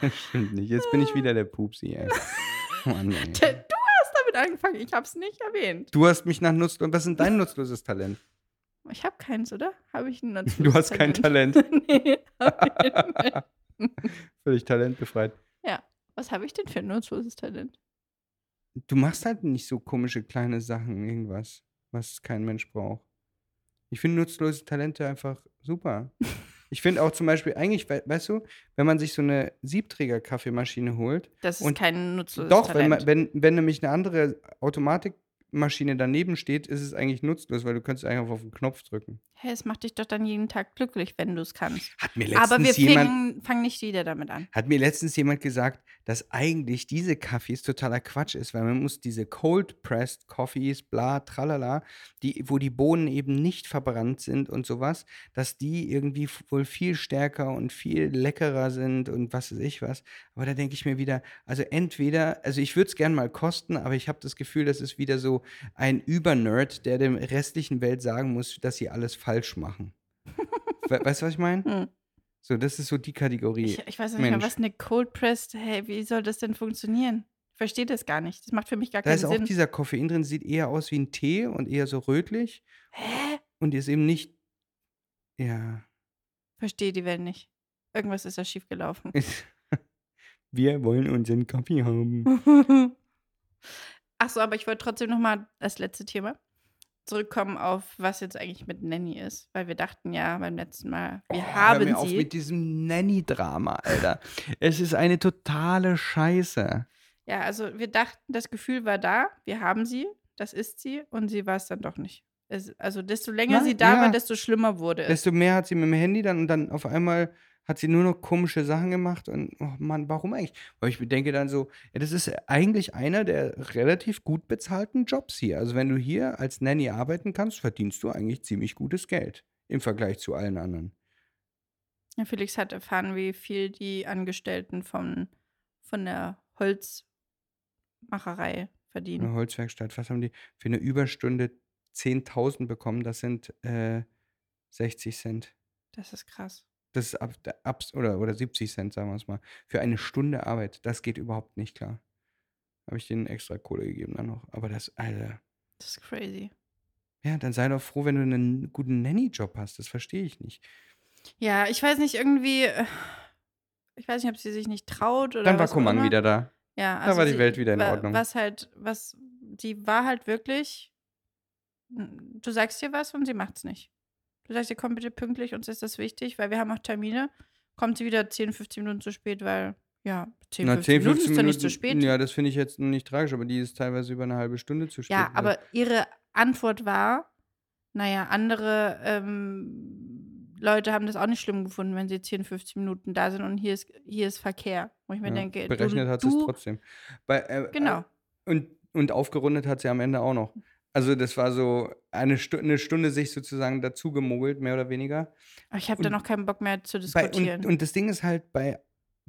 Das stimmt nicht. Jetzt bin ich wieder der Pupsi, ey. Mann, ey. Du hast damit angefangen, ich hab's nicht erwähnt. Du hast mich nach nutzlos. Was ist dein nutzloses Talent? Ich habe keins, oder? Habe ich ein nutzloses Du hast kein Talent. nee, hab ich nicht. Völlig talentbefreit. Was habe ich denn für ein nutzloses Talent? Du machst halt nicht so komische kleine Sachen, irgendwas, was kein Mensch braucht. Ich finde nutzlose Talente einfach super. Ich finde auch zum Beispiel, eigentlich, we weißt du, wenn man sich so eine Siebträger-Kaffeemaschine holt, Das ist Und kein nutzloses doch, wenn, Talent. man, wenn, wenn nämlich eine andere Automatikmaschine daneben steht, ist es eigentlich nutzlos, weil du könntest einfach auf den Knopf drücken. Hey, es macht dich doch dann jeden Tag glücklich, wenn du es kannst. Hat mir letztens Aber wir jemand fangen, nicht wieder damit an. Hat mir letztens jemand gesagt, dass eigentlich diese Kaffees totaler Quatsch ist, weil man muss diese Cold Pressed Coffees, bla, tralala, die, wo die Bohnen eben nicht verbrannt sind und sowas, dass die irgendwie wohl viel stärker und viel leckerer sind und was weiß ich was. Aber da denke ich mir wieder, also entweder, also ich würde es gern mal kosten, aber ich habe das Gefühl, das ist wieder so ein Übernerd, der dem restlichen Welt sagen muss, dass sie alles falsch machen. We weißt du, was ich meine? Hm. So, das ist so die Kategorie. Ich, ich weiß nicht mal, Mensch. was eine Cold Pressed, hey, wie soll das denn funktionieren? Ich verstehe das gar nicht. Das macht für mich gar Da keinen ist auch Sinn. dieser Koffein drin, sieht eher aus wie ein Tee und eher so rötlich Hä? und ist eben nicht. Ja. Verstehe die Welt nicht. Irgendwas ist da schiefgelaufen. Wir wollen unseren Kaffee haben. Achso, aber ich wollte trotzdem noch mal das letzte Thema zurückkommen auf, was jetzt eigentlich mit Nanny ist. Weil wir dachten ja beim letzten Mal, wir Oh, hör haben mir auf sie. mit diesem Nanny-Drama, Alter. es ist eine totale Scheiße. Ja, also wir dachten, das Gefühl war da, wir haben sie, das ist sie und sie war es dann doch nicht. Es, also desto länger Na, sie da ja. war, desto schlimmer wurde es. Desto mehr hat sie mit dem Handy dann und dann auf einmal hat sie nur noch komische Sachen gemacht und oh Mann, warum eigentlich? Weil ich denke dann so, ja, das ist eigentlich einer der relativ gut bezahlten Jobs hier. Also wenn du hier als Nanny arbeiten kannst, verdienst du eigentlich ziemlich gutes Geld im Vergleich zu allen anderen. Ja, Felix hat erfahren, wie viel die Angestellten von, von der Holzmacherei Eine verdienen. Holzwerkstatt, was haben die für eine Überstunde 10.000 bekommen? Das sind äh, 60 Cent. Das ist krass. Das ist ab, ab, oder, oder 70 Cent, sagen wir es mal. Für eine Stunde Arbeit. Das geht überhaupt nicht klar. Habe ich denen extra Kohle gegeben dann noch. Aber das, Alter. Das ist crazy. Ja, dann sei doch froh, wenn du einen guten Nanny-Job hast. Das verstehe ich nicht. Ja, ich weiß nicht, irgendwie. äh, Ich weiß nicht, ob sie sich nicht traut oder. dann war immer. wieder da. Ja, Da war die sie- Welt wieder in Ordnung. Was halt, was, die war halt wirklich. Du sagst dir was und sie macht's nicht. Du sagst ihr, komm bitte pünktlich, uns ist das wichtig, weil wir haben auch Termine. Kommt sie wieder 10, 15 Minuten zu spät, weil, ja, 10, 15 Minuten ist doch nicht zu spät. Ja, das finde ich jetzt nicht tragisch, aber die ist teilweise über eine halbe Stunde zu spät. Ja, weil- aber ihre Antwort war, naja, andere ähm, Leute haben das auch nicht schlimm gefunden, wenn sie 10, 15 Minuten da sind und hier ist, hier ist Verkehr. Wo ich mir ja, denke, berechnet du, hat sie es trotzdem. Bei, äh, Genau. Äh, und, und aufgerundet hat sie am Ende auch noch. Also das war so eine, Stu eine Stunde sich sozusagen dazu gemogelt, mehr oder weniger. Aber ich habe da noch keinen Bock mehr zu Bei, diskutieren. und, und das Ding ist halt, bei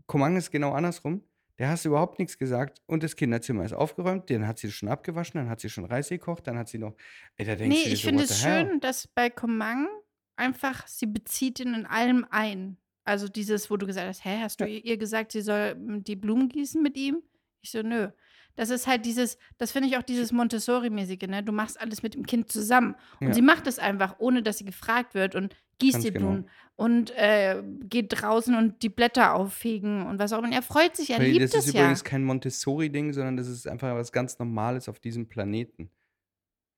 Komang ist genau andersrum. Der hast überhaupt nichts gesagt und das Kinderzimmer ist aufgeräumt, dann hat sie schon abgewaschen, dann hat sie schon Reis gekocht, dann hat sie noch. Ey, da denkst nee, du ich so, finde es hell? schön, dass bei Komang einfach, sie bezieht ihn in allem ein. Also dieses, wo du gesagt hast, hä, hast du Ja. ihr gesagt, sie soll mm, die Blumen gießen mit ihm? Ich so, nö. Das ist halt dieses, das finde ich auch dieses Montessori-mäßige, ne? Du machst alles mit dem Kind zusammen. Und Ja. sie macht es einfach, ohne dass sie gefragt wird und gießt die genau. Blumen und äh, geht draußen und die Blätter auffegen und was auch immer. Und er freut sich, er Weil liebt das es ist ja. übrigens kein Montessori-Ding, sondern das ist einfach was ganz Normales auf diesem Planeten.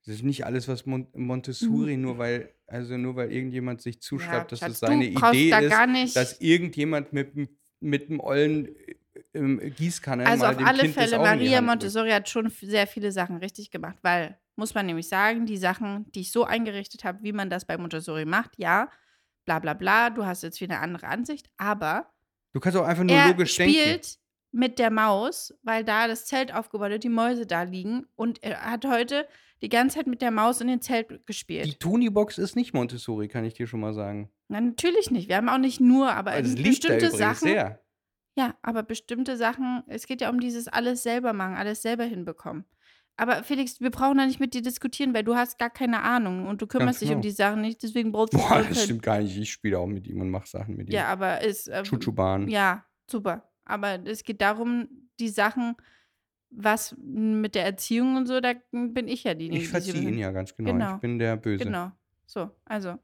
Das ist nicht alles, was Mon Montessori, nur weil, also nur weil irgendjemand sich zuschreibt, dass Schatz, das seine Idee da ist, dass irgendjemand mit, dem- mit dem ollen äh, Gießkanne Also auf alle kind Fälle, Maria. Montessori hat schon sehr viele Sachen richtig gemacht, weil, muss man nämlich sagen, die Sachen, die ich so eingerichtet habe, wie man das bei Montessori macht, ja, bla bla bla, du hast jetzt wieder eine andere Ansicht, aber Du kannst auch einfach nur er logisch denken. spielt mit der Maus, weil da das Zelt aufgebaut ist, die Mäuse da liegen und er hat heute die ganze Zeit mit der Maus in den Zelt gespielt. Die Toni-Box ist nicht Montessori, kann ich dir schon mal sagen. Na, natürlich nicht. Wir haben auch nicht nur, aber Also, das liegt bestimmte Sachen. sehr. Ja, aber bestimmte Sachen, es geht ja um dieses alles selber machen, alles selber hinbekommen. Aber Felix, wir brauchen da nicht mit dir diskutieren, weil du hast gar keine Ahnung und du kümmerst dich um genau. die Sachen nicht, deswegen brauchst du Boah, das stimmt gar nicht. Ich spiele auch mit ihm und mache Sachen mit ihm. Ja, aber es äh, Chuchu-Bahn. Ja, super. Aber es geht darum, die Sachen, was mit der Erziehung und so, da bin ich ja diejenige. Ich die verziehe ihn ja ganz genau. Genau. Ich bin der Böse. Genau. So, also,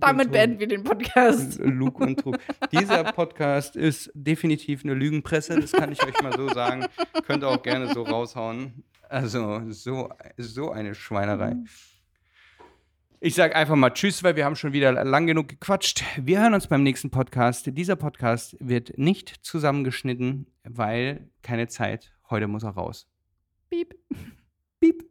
damit beenden wir den Podcast. Lug und Trug. Dieser Podcast ist definitiv eine Lügenpresse, das kann ich euch mal so sagen. Könnt ihr auch gerne so raushauen. Also, so, so eine Schweinerei. Ich sage einfach mal Tschüss, weil wir haben schon wieder lang genug gequatscht. Wir hören uns beim nächsten Podcast. Dieser Podcast wird nicht zusammengeschnitten, weil keine Zeit. Heute muss er raus. Piep. Piep.